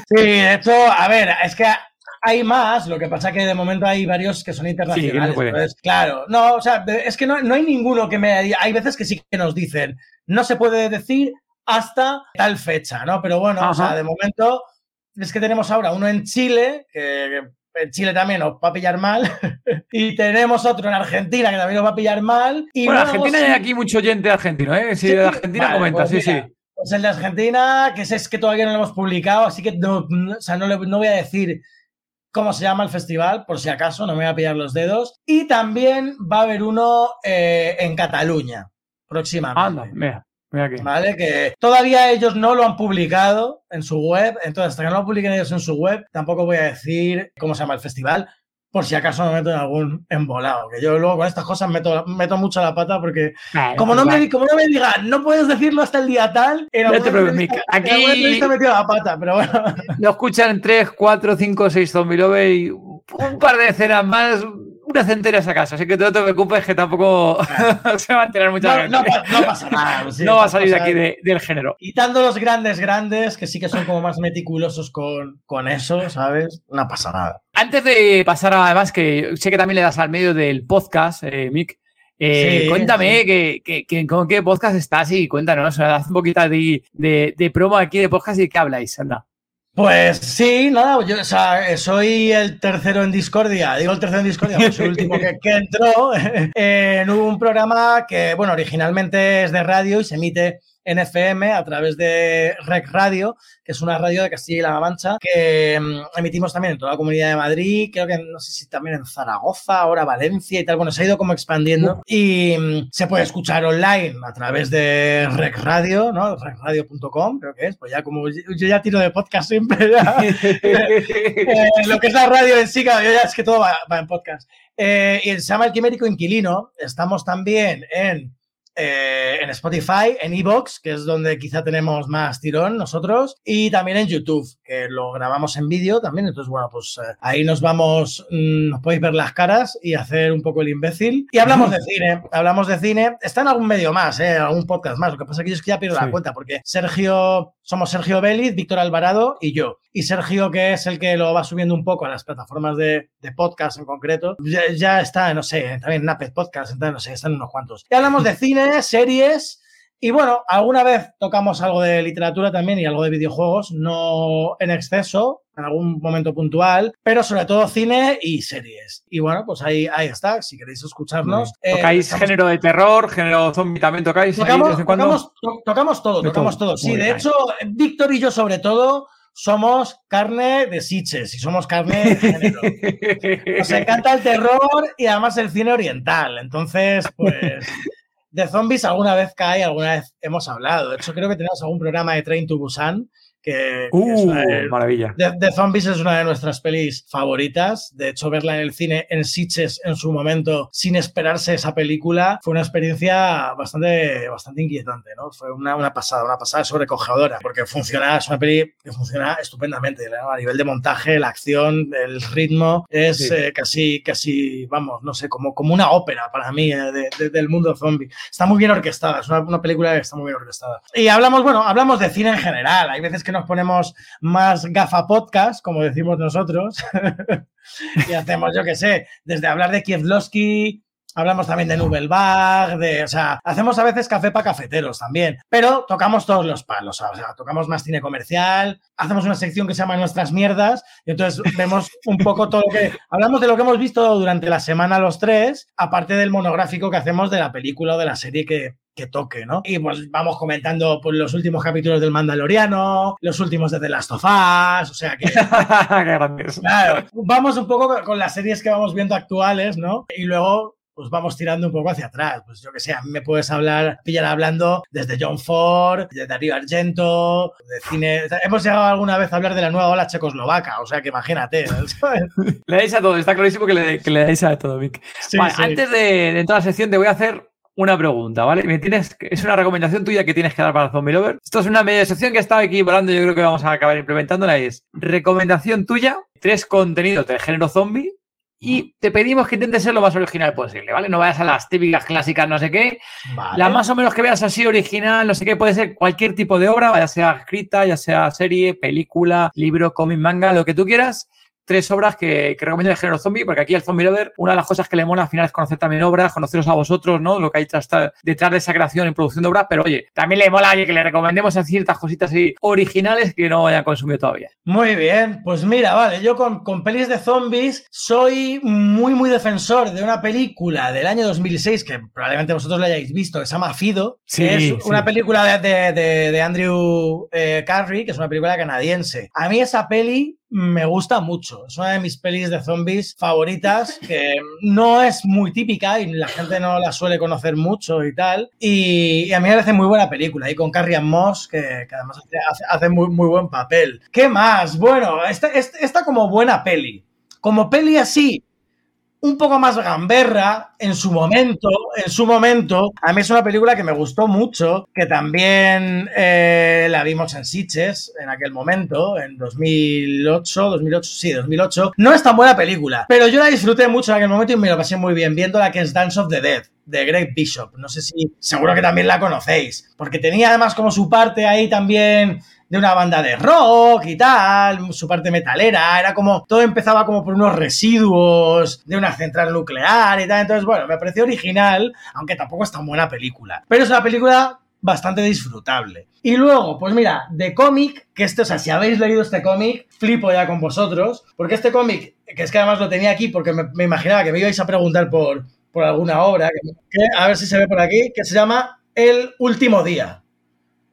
Sí, de hecho, a ver, es que hay más, lo que pasa que de momento hay varios que son internacionales. Sí, entonces, claro, no, o sea, es que no, no, hay ninguno que me... Hay veces que sí que nos dicen, no se puede decir hasta tal fecha, ¿no? Pero bueno, Ajá. o sea, de momento es que tenemos ahora uno en Chile, que en Chile también nos va a pillar mal, y tenemos otro en Argentina que también nos va a pillar mal. Y bueno, Argentina hay aquí mucho oyente argentino, ¿eh? Si sí, de Argentina vale, comenta, pues sí, mira, sí. Pues el de Argentina, que es que todavía no lo hemos publicado, así que no, no o sea, no, le, no voy a decir cómo se llama el festival, por si acaso, no me voy a pillar los dedos. Y también va a haber uno eh, en Cataluña, próximamente. Anda, mira. Mira aquí. ¿Vale? Que todavía ellos no lo han publicado en su web, entonces hasta que no lo publiquen ellos en su web, tampoco voy a decir cómo se llama el festival, por si acaso me meto en algún embolado. Que yo luego con estas cosas meto, meto mucho la pata porque Claro, como no, claro. me, como no me digan, no puedes decirlo hasta el día tal, en No te preocupes. Aquí- en metido la pata, pero bueno. Lo escuchan 3, 4, 5, 6 zombie love y un par de escenas más, una centena a casa. Así que no te preocupes que tampoco se va a enterar mucha No, gente. no, no pasa nada. sí, no va a salir de aquí de- del género. Quitando los grandes, grandes, que sí que son como más meticulosos con, con eso, ¿sabes? No pasa nada. Antes de pasar a, además, que sé que también le das al medio del podcast, eh, Mick, eh, Sí, cuéntame sí. Que, que- que- con qué podcast estás y cuéntanos, haz un poquito de, de, de promo aquí de podcast y de qué habláis, anda. Pues sí, nada, yo o sea, eh, soy el tercero en Discordia. Digo el tercero en Discordia soy el último que, que entró en un programa que, bueno, originalmente es de radio y se emite en FM a través de Rec Radio, que es una radio de Castilla y La Mancha, que mm, emitimos también en toda la comunidad de Madrid, creo que no sé si también en Zaragoza, ahora Valencia y tal. Bueno, se ha ido como expandiendo y mm, se puede escuchar online a través de Rec Radio, ¿no? Recradio.com, creo que es. Pues ya como yo yo ya tiro de podcast siempre, ya. Eh, lo que es la radio en sí, claro, yo ya es que todo va, va en podcast. Eh, y se llama El Quimérico Inquilino. Estamos también en, eh, en Spotify, en Evox, que es donde quizá tenemos más tirón nosotros, y también en YouTube, que lo grabamos en vídeo también. Entonces, bueno, pues eh, ahí nos vamos, mm, nos podéis ver las caras y hacer un poco el imbécil. Y hablamos de cine, hablamos de cine. Está en algún medio más, eh, algún podcast más. Lo que pasa es que yo es que ya pierdo Sí. la cuenta, porque Sergio, somos Sergio Vélez, Víctor Alvarado y yo. Y Sergio, que es el que lo va subiendo un poco a las plataformas de, de podcast en concreto, ya, ya está, no sé, también en Apple Podcast, entonces, no sé, están unos cuantos. Y hablamos de cine, series Y bueno, alguna vez tocamos algo de literatura también y algo de videojuegos, no en exceso, en algún momento puntual, pero sobre todo cine y series. Y bueno, pues ahí, ahí está, si queréis escucharnos. Eh, ¿Tocáis género de terror, género zombie también tocáis? Tocamos, tocamos, tocamos todo, tocamos todo. Sí, de hecho, Víctor y yo sobre todo somos carne de siches y somos carne de género. Nos encanta el terror y además el cine oriental. Entonces, pues de zombies alguna vez cae, alguna vez hemos hablado. De hecho, creo que tenemos algún programa de Train to Busan que, uh, maravilla. De, Zombies es una de nuestras pelis favoritas. De hecho, verla en el cine en Sitges en su momento, sin esperarse esa película, fue una experiencia bastante, bastante inquietante, ¿no? Fue una, una pasada, una pasada sobrecogedora, porque funciona, es una peli que funciona estupendamente. A nivel de montaje, la acción, el ritmo, es eh, casi, casi, vamos, no sé, como, como una ópera para mí eh, del mundo zombie. Está muy bien orquestada, es una, una película que está muy bien orquestada. Y hablamos, bueno, hablamos de cine en general. Hay veces que nos ponemos más gafa podcast, como decimos nosotros, y hacemos, yo qué sé, desde hablar de Kievlowski, hablamos también de Nubelbach, de, o sea, hacemos a veces café para cafeteros también, pero tocamos todos los palos, o sea, tocamos más cine comercial, hacemos una sección que se llama Nuestras Mierdas, y entonces vemos un poco todo lo que, hablamos de lo que hemos visto durante la semana los tres, aparte del monográfico que hacemos de la película o de la serie que, que toque, ¿no? Y pues vamos comentando pues, los últimos capítulos del Mandaloriano, los últimos de The Last of Us, o sea que... claro, vamos un poco con las series que vamos viendo actuales, ¿no? Y luego pues vamos tirando un poco hacia atrás. Pues yo que sé, a mí me puedes hablar, pillar hablando desde John Ford, de Darío Argento, de cine. Hemos llegado alguna vez a hablar de la nueva ola checoslovaca, o sea que imagínate. le dais a todo, está clarísimo que le, que le dais a todo, Vic. Antes de, de entrar a la sección, te voy a hacer una pregunta, ¿vale? Me tienes, es una recomendación tuya que tienes que dar para Zombie Lover. Esto es una media sección que estaba aquí volando, yo creo que vamos a acabar implementándola. Es recomendación tuya, tres contenidos del género zombie y te pedimos que intentes ser lo más original posible, ¿vale? No vayas a las típicas clásicas, no sé qué. La más o menos que veas así original, no sé qué, puede ser cualquier tipo de obra, ya sea escrita, ya sea serie, película, libro, cómic, manga, lo que tú quieras tres obras que, que recomiendo el género zombie, porque aquí el Zombie Lover, una de las cosas que le mola al final es conocer también obras, conoceros a vosotros, ¿no? Lo que hay detrás, detrás de esa creación y producción de obras, pero oye, también le mola que le recomendemos a ciertas cositas así originales que no haya consumido todavía. Muy bien, pues mira, vale, yo con, con pelis de zombies soy muy, muy defensor de una película del año 2006 que probablemente vosotros la hayáis visto, que se llama Fido, que es una película de, de, de, Andrew eh, Carey, que es una película canadiense. A mí esa peli me gusta mucho. Es una de mis pelis de zombies favoritas, que no es muy típica y la gente no la suele conocer mucho y tal. Y, a mí me parece muy buena película. Y con Carrie Moss, que, además hace, muy, muy, buen papel. ¿Qué más? Bueno, esta, esta como buena peli. Como peli así, un poco más gamberra en su momento, en su momento. A mí es una película que me gustó mucho, que también eh, la vimos en Sitges en aquel momento, en 2008, 2008, sí, 2008. No es tan buena película, pero yo la disfruté mucho en aquel momento y me lo pasé muy bien viendo la que es Dance of the Dead de Greg Bishop. No sé si, seguro que también la conocéis, porque tenía además como su parte ahí también de una banda de rock y tal, su parte metalera, era como, todo empezaba como por unos residuos de una central nuclear y tal, entonces bueno, me pareció original, aunque tampoco es tan buena película, pero es una película bastante disfrutable. Y luego, pues mira, de cómic, que este, o sea, si habéis leído este cómic, flipo ya con vosotros, porque este cómic, que es que además lo tenía aquí porque me, imaginaba que me ibais a preguntar por, por alguna obra, que, a ver si se ve por aquí, que se llama El último día.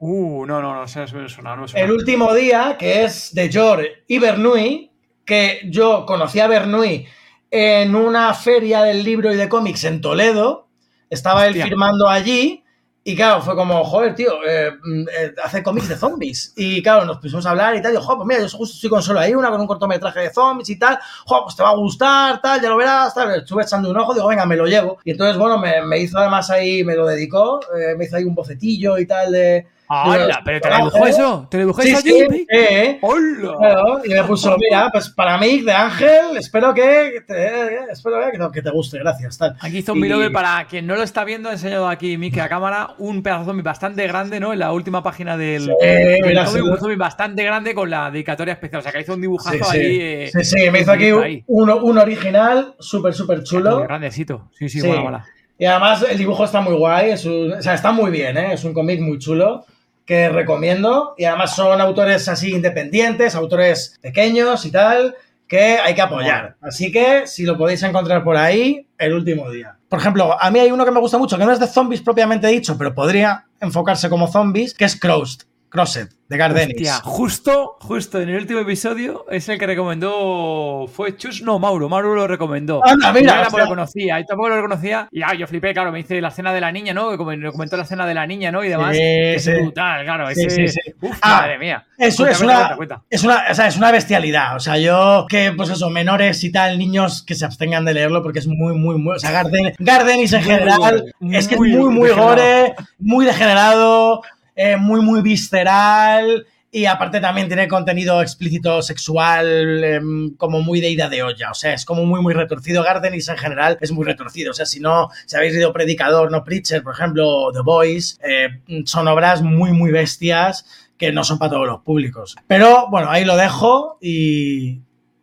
Uh, no, no, no, sé, suena, no El último día, que es de George y Bernoulli, que yo conocí a Bernoulli en una feria del libro y de cómics en Toledo. Estaba él firmando allí y claro, fue como, joder, tío, eh, mm, eh, hace cómics de zombies. Y claro, nos pusimos a hablar y tal. Y yo, joder, pues mira, yo justo estoy con solo ahí, una con un cortometraje de zombies y tal. Joder, pues te va a gustar, tal, ya lo verás, tal. Estuve echando un ojo, digo, venga, me lo llevo. Y entonces, bueno, me, me hizo además ahí, me lo dedicó, eh, me hizo ahí un bocetillo y tal de, ¡Hola! ¿Pero te lo dibujó eso? ¿Te dibujó eso allí? Sí, sí. ¡Hola! y me puso, mira, pues para mí, de Ángel, espero que te, espero que te, guste, gracias. Tal. Aquí hizo un video para quien no lo está viendo, he enseñado aquí, Miki, a cámara, un pedazo zombie bastante grande, ¿no? En la última página del, sí, un zombie bastante grande con la dedicatoria especial. O sea, que hizo un dibujazo ahí. Eh, sí, sí, me hizo aquí un, un, original súper, súper chulo. Grandecito. Sí, sí, mola, mola. Y además el dibujo está muy guay, es un- o sea, está muy bien, ¿eh? es un cómic muy chulo que recomiendo. Y además son autores así independientes, autores pequeños y tal, que hay que apoyar. Así que si lo podéis encontrar por ahí, el último día. Por ejemplo, a mí hay uno que me gusta mucho, que no es de zombies propiamente dicho, pero podría enfocarse como zombies, que es Crossed, Crossed, de Gardenis. Hostia, justo, justo en el último episodio es el que recomendó. ¿Fue Chus? No, Mauro. Mauro lo recomendó. Anda, mira, yo tampoco lo conocía, yo tampoco lo conocía. Y ah, yo flipé, claro, me dice la escena de la niña, ¿no? Como- me comentó la escena de la niña, ¿no? Y demás. Sí, es sí. brutal, claro. Sí, ese, sí, sí. Uf, Ah, madre mía. Eso es una, cuenta, cuenta. es una, o sea, es una bestialidad. O sea, yo que, pues eso, menores y tal, niños que se abstengan de leerlo porque es muy, muy, muy. O sea, Garden, Gardenis en Muy, general gore. es que es muy, muy gore, muy degenerado, eh, muy, muy visceral. Y aparte también tiene contenido explícito sexual, em, como muy de ida de olla. O sea, es como muy, muy retorcido. Gardenis en general es muy retorcido. O sea, si no, si habéis leído Predicador, no Preacher, por ejemplo, The Boys, eh, son obras muy, muy bestias que no son para todos los públicos. Pero bueno, ahí lo dejo y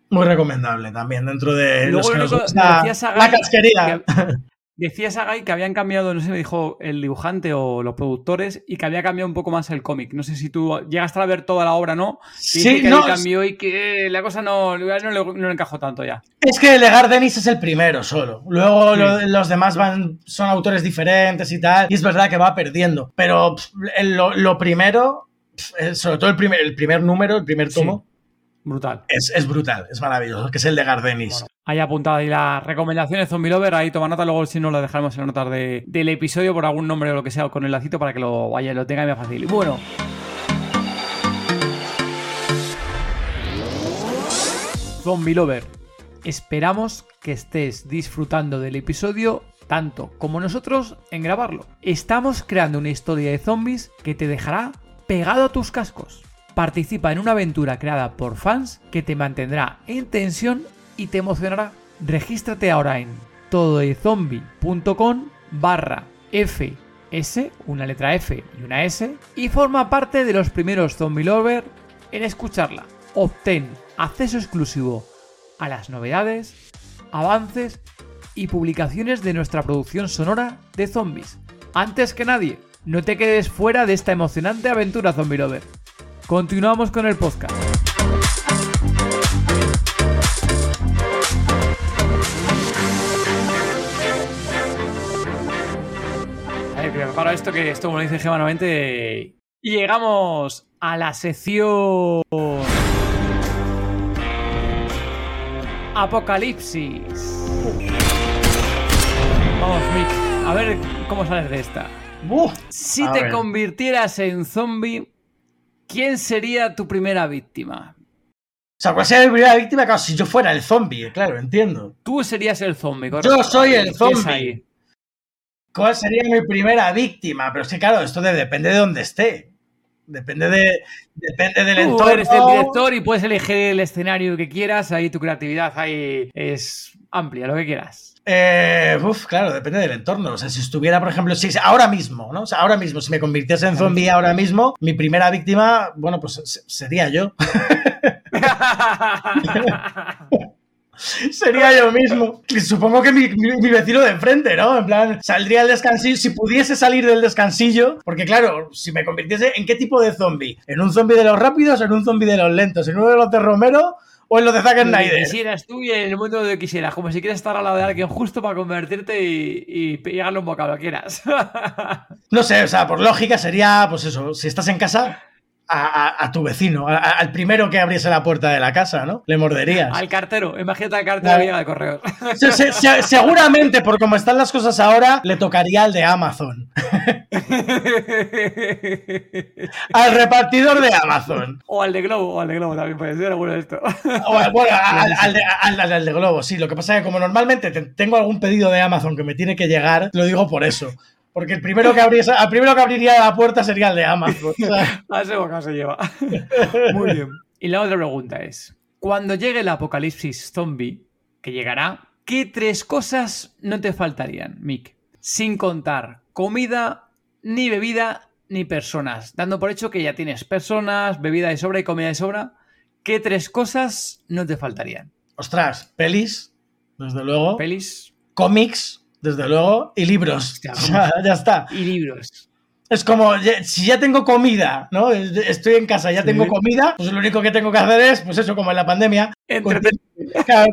muy recomendable también dentro de Luego los que nos gusta la casquería. que- Decía Sagai que habían cambiado, no sé me dijo el dibujante o los productores, y que había cambiado un poco más el cómic. No sé si tú llegaste a ver toda la obra, ¿no? Sí, que no, cambió y que la cosa no, no, le, no le encajó tanto ya. Es que el de Gardenis es el primero solo. Luego Sí. lo- los demás van, son autores diferentes y tal. Y es verdad que va perdiendo. Pero pff, el- lo, lo primero, pff, sobre todo el primer, el primer número, el primer Sí. tomo, Brutal. es, es brutal, es maravilloso, que es el de Gardenis. Ahí apuntada ahí las recomendaciones Zombie Lover, ahí toma nota, luego si no lo dejaremos en de, del episodio por algún nombre o lo que sea, con el lacito para que lo vaya, lo tenga más fácil. Y bueno. Zombie Lover, esperamos que estés disfrutando del episodio tanto como nosotros en grabarlo. Estamos creando una historia de zombies que te dejará pegado a tus cascos. Participa en una aventura creada por fans que te mantendrá en tensión y te emocionará. Regístrate ahora en tododezombie.com barra FS, una letra F y una S, y forma parte de los primeros Zombie Lover en escucharla. Obtén acceso exclusivo a las novedades, avances y publicaciones de nuestra producción sonora de zombies. Antes que nadie, no te quedes fuera de esta emocionante aventura Zombie Lover. Continuamos con el podcast. A ver, que me preparo esto, que esto, como lo dice. Y llegamos a la sección. Apocalipsis. Vamos, Mick, a ver cómo sales de esta. Uf, Si A te ver. convirtieras en zombie, ¿quién sería tu primera víctima? o sea, ¿cuál sería mi primera víctima? Claro, si yo fuera el zombie, claro, entiendo. Tú serías el zombie, correcto. Yo soy el ¿Quién es zombie. ¿Cuál sería mi primera víctima? Pero es que, claro, esto de- depende de dónde esté. Depende, de, depende del Tú entorno. eres el director y puedes elegir el escenario que quieras. Ahí tu creatividad ahí es amplia, lo que quieras. Eh, uf, claro, depende del entorno. O sea, si estuviera, por ejemplo, si ahora mismo, ¿no? O sea, ahora mismo, si me convirtiese en zombie ahora mismo, mi primera víctima, bueno, pues se- sería yo. sería yo mismo. Y supongo que mi, mi- mi vecino de enfrente, ¿no? En plan, saldría al descansillo, si pudiese salir del descansillo, porque claro, si me convirtiese en qué tipo de zombie, en un zombie de los rápidos o en un zombie de los lentos, en uno de los de Romero o en los de Zack Lo que Snyder. quisieras tú y en el mundo que quisieras. Como si quieres estar al lado de alguien justo para convertirte y, y pegarle un bocado, quieras. No sé, o sea, por lógica sería, pues eso, si estás en casa, a, a- a tu vecino, a- al primero que abriese la puerta de la casa, ¿no? Le morderías. al cartero. Imagínate al cartero llega de correos. Se- se- se- seguramente, por como están las cosas ahora, le tocaría al de Amazon. Al repartidor de Amazon. o al de Globo, o al de Globo también puede ser alguno de estos. O, bueno, al, al de, al- al- al de Globo, sí. Lo que pasa es que como normalmente te- tengo algún pedido de Amazon que me tiene que llegar, lo digo por eso. Porque el primero que, abriese, al primero que abriría la puerta sería el de Amazon. A ese bocado se lleva. Muy bien. Y la otra pregunta es: cuando llegue el apocalipsis zombie, que llegará, ¿qué tres cosas no te faltarían, Mick? Sin contar comida, ni bebida, ni personas. Dando por hecho que ya tienes personas, bebida de sobra y comida de sobra. ¿Qué tres cosas no te faltarían? ostras, pelis, desde luego. Pelis. cómics, desde luego, y libros. Hostia, O sea, ya está. Y libros. Es como, si ya tengo comida, ¿no? Estoy en casa, ya Sí. tengo comida, pues lo único que tengo que hacer es, pues eso, como en la pandemia,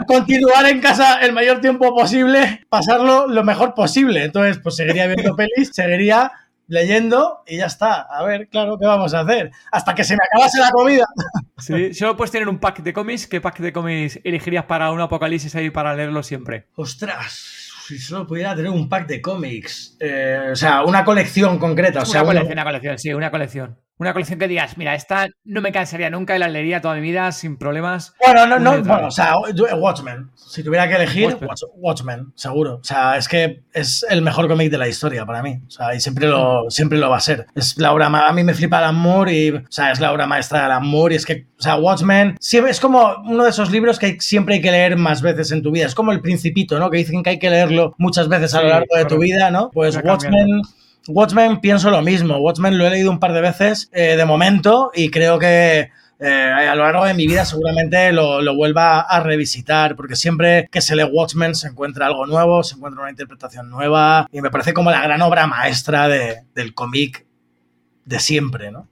continuar en casa el mayor tiempo posible, pasarlo lo mejor posible. Entonces, pues seguiría viendo pelis, seguiría leyendo y ya está. A ver, claro, ¿qué vamos a hacer? Hasta que se me acabase la comida. Sí, solo puedes tener un pack de cómics. ¿Qué pack de cómics elegirías para un apocalipsis ahí para leerlo siempre? Ostras, si solo pudiera tener un pack de cómics. Eh, o sea, una colección concreta. O sea, una colección, una colección, sí, una colección. Una colección que digas, mira, esta no me cansaría nunca y la leería toda mi vida sin problemas. Bueno, no, no, y otra bueno, o sea, Watchmen. Si tuviera que elegir, Watchmen. Watch- Watchmen, seguro. O sea, es que es el mejor cómic de la historia para mí. O sea, y siempre lo, siempre lo va a ser. Es la obra a mí me flipa Alan Moore y, o sea, es la obra maestra de Alan Moore y es que, o sea, Watchmen siempre, es como uno de esos libros que siempre hay que leer más veces en tu vida. Es como El Principito, ¿no? Que dicen que hay que leerlo muchas veces a lo largo de tu vida, ¿no? Pues cambiando. Watchmen pienso lo mismo. Watchmen lo he leído un par de veces eh, de momento y creo que eh, a lo largo de mi vida seguramente lo, lo vuelva a revisitar porque siempre que se lee Watchmen se encuentra algo nuevo, se encuentra una interpretación nueva y me parece como la gran obra maestra de- del cómic de siempre, ¿no?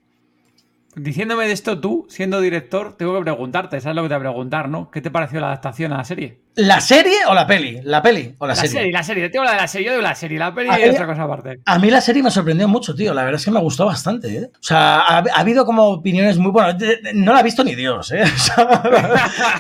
Diciéndome de esto tú, siendo director, tengo que preguntarte, ¿sabes lo que te voy a preguntar, no? ¿Qué te pareció la adaptación a la serie? ¿La serie o la peli? ¿La peli o la, La serie, la serie, te de la serie, yo digo la serie, la peli es otra cosa aparte. A mí la serie me sorprendió mucho, tío. La verdad es que me gustó bastante, ¿eh? O sea, ha, ha habido como opiniones muy... De- no la ha visto ni Dios, ¿eh? O sea,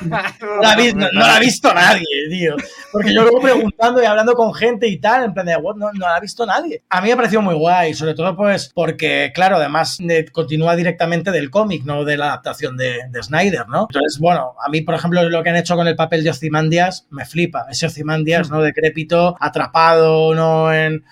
no, la ha vi- no- no la ha visto nadie, tío. Porque yo luego preguntando y hablando con gente y tal, en plan de, "What? no, no la ha visto nadie. A mí me pareció muy guay, sobre todo pues porque, claro, además eh, continúa directamente del cómic, no de la adaptación de, de Snyder, ¿no? Entonces, bueno, a mí, por ejemplo, lo que han hecho con el papel de Ozymandias me flipa. Ese Ozymandias, ¿no? Decrépito, atrapado, ¿no? En,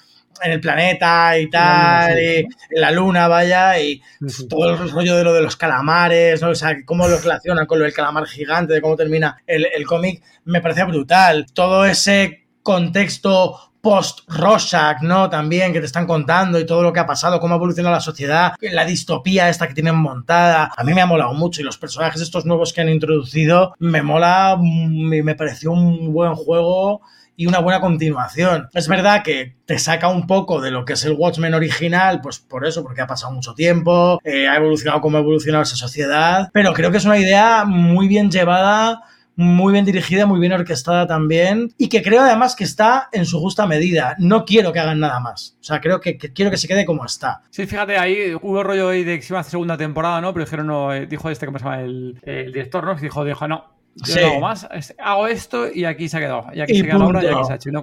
en el planeta y tal, sí. y en la luna, vaya, y todo el rollo de lo de los calamares, ¿no? O sea, cómo lo relacionan con lo del calamar gigante, de cómo termina el, el cómic, me parece brutal. Todo ese contexto post-Rorschach, ¿no? También que te están contando y todo lo que ha pasado, cómo ha evolucionado la sociedad, la distopía esta que tienen montada, a mí me ha molado mucho y los personajes estos nuevos que han introducido me mola, mm, me me pareció un buen juego y una buena continuación. Es verdad que te saca un poco de lo que es el Watchmen original, pues por eso, porque ha pasado mucho tiempo, eh, ha evolucionado como ha evolucionado esa sociedad, pero creo que es una idea muy bien llevada, muy bien dirigida, muy bien orquestada también, y que creo además que está en su justa medida. No quiero que hagan nada más. O sea, creo que, quiero que se quede como está. Sí, fíjate, ahí hubo rollo ahí de que se iba a hacer segunda temporada, ¿no? Pero dijeron, no, eh, dijo este, ¿cómo se llama? El, el director, ¿no? Dijo, dijo, no, yo Sí. no hago más, es- hago esto y aquí se ha quedado. Y aquí Y se queda la obra y aquí se ha hecho y no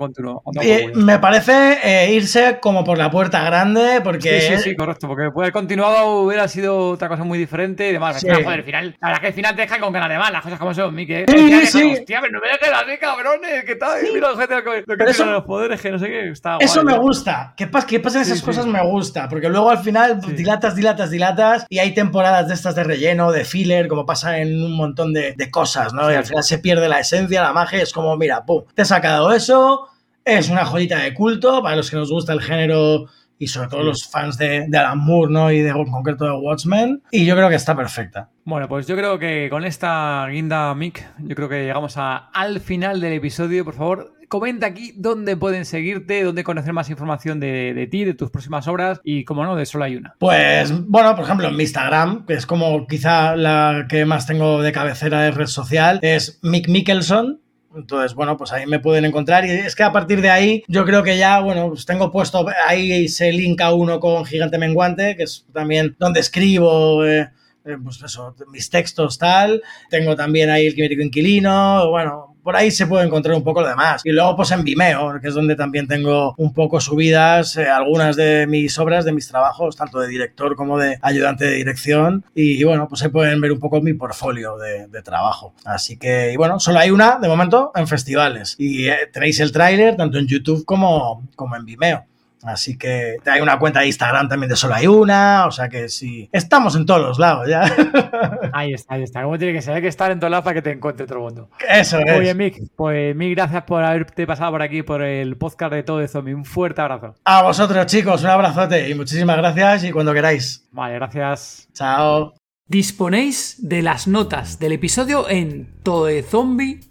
Eh, me parece eh, irse como por la puerta grande, porque... Sí, sí, sí, correcto, porque puede haber continuado, hubiera sido otra cosa muy diferente y demás. Sí. Joder, al final, la verdad que al final te deja con ganas de mal, las cosas como son, Mike. Sí, El Hostia, pero no me dejes así, cabrones, ¿qué tal? Mira, gente, lo que, lo que eso- los poderes, que no sé qué, está Eso guay, me gusta. Que, pas que pasen esas cosas me gusta. Porque luego al final dilatas, dilatas, dilatas. Y hay temporadas de estas de relleno, de filler, como pasa en un montón de, de cosas, ¿no? Y Sí. al final se pierde la esencia, la magia. Es como, mira, pum, te he sacado eso. Es una joyita de culto para los que nos gusta el género y sobre todo los fans de, de Alan Moore, ¿no? Y de, en concreto de Watchmen. Y yo creo que está perfecta. Bueno, pues yo creo que con esta guinda, Mick, yo creo que llegamos a- al final del episodio. Por favor, comenta aquí dónde pueden seguirte, dónde conocer más información de, de ti, de tus próximas obras y, como no, de solo hay una. Pues bueno, por ejemplo, en mi Instagram, que es como quizá la que más tengo de cabecera de red social, es Mick Mickelson. Entonces, bueno, pues ahí me pueden encontrar. Y es que a partir de ahí, yo creo que ya, bueno, pues tengo puesto, ahí se linka uno con Gigante Menguante, que es también donde escribo, eh, eh, pues mis textos, tal. Tengo también ahí el Quimérico Inquilino, bueno, por ahí se puede encontrar un poco lo demás. Y luego, pues en Vimeo, que es donde también tengo un poco subidas eh, algunas de mis obras, de mis trabajos, tanto de director como de ayudante de dirección. Y, y bueno, pues ahí pueden ver un poco mi portfolio de, de trabajo. Así que, y bueno, solo hay una de momento en festivales. Y eh, tenéis el tráiler tanto en YouTube como, como en Vimeo. Así que hay una cuenta de Instagram también de solo hay una, o sea que sí, estamos en todos los lados ya. Ahí está, ahí está. Como tiene que ser, hay que estar en todo lado para que te encuentre todo el mundo. Eso es. Muy bien, Mick. Pues mil gracias por haberte pasado por aquí, por el podcast de Todo de Zombie. Un fuerte abrazo. A vosotros chicos, un abrazote y muchísimas gracias y cuando queráis. Vale, gracias. Chao. Disponéis de las notas del episodio en todezombie.com.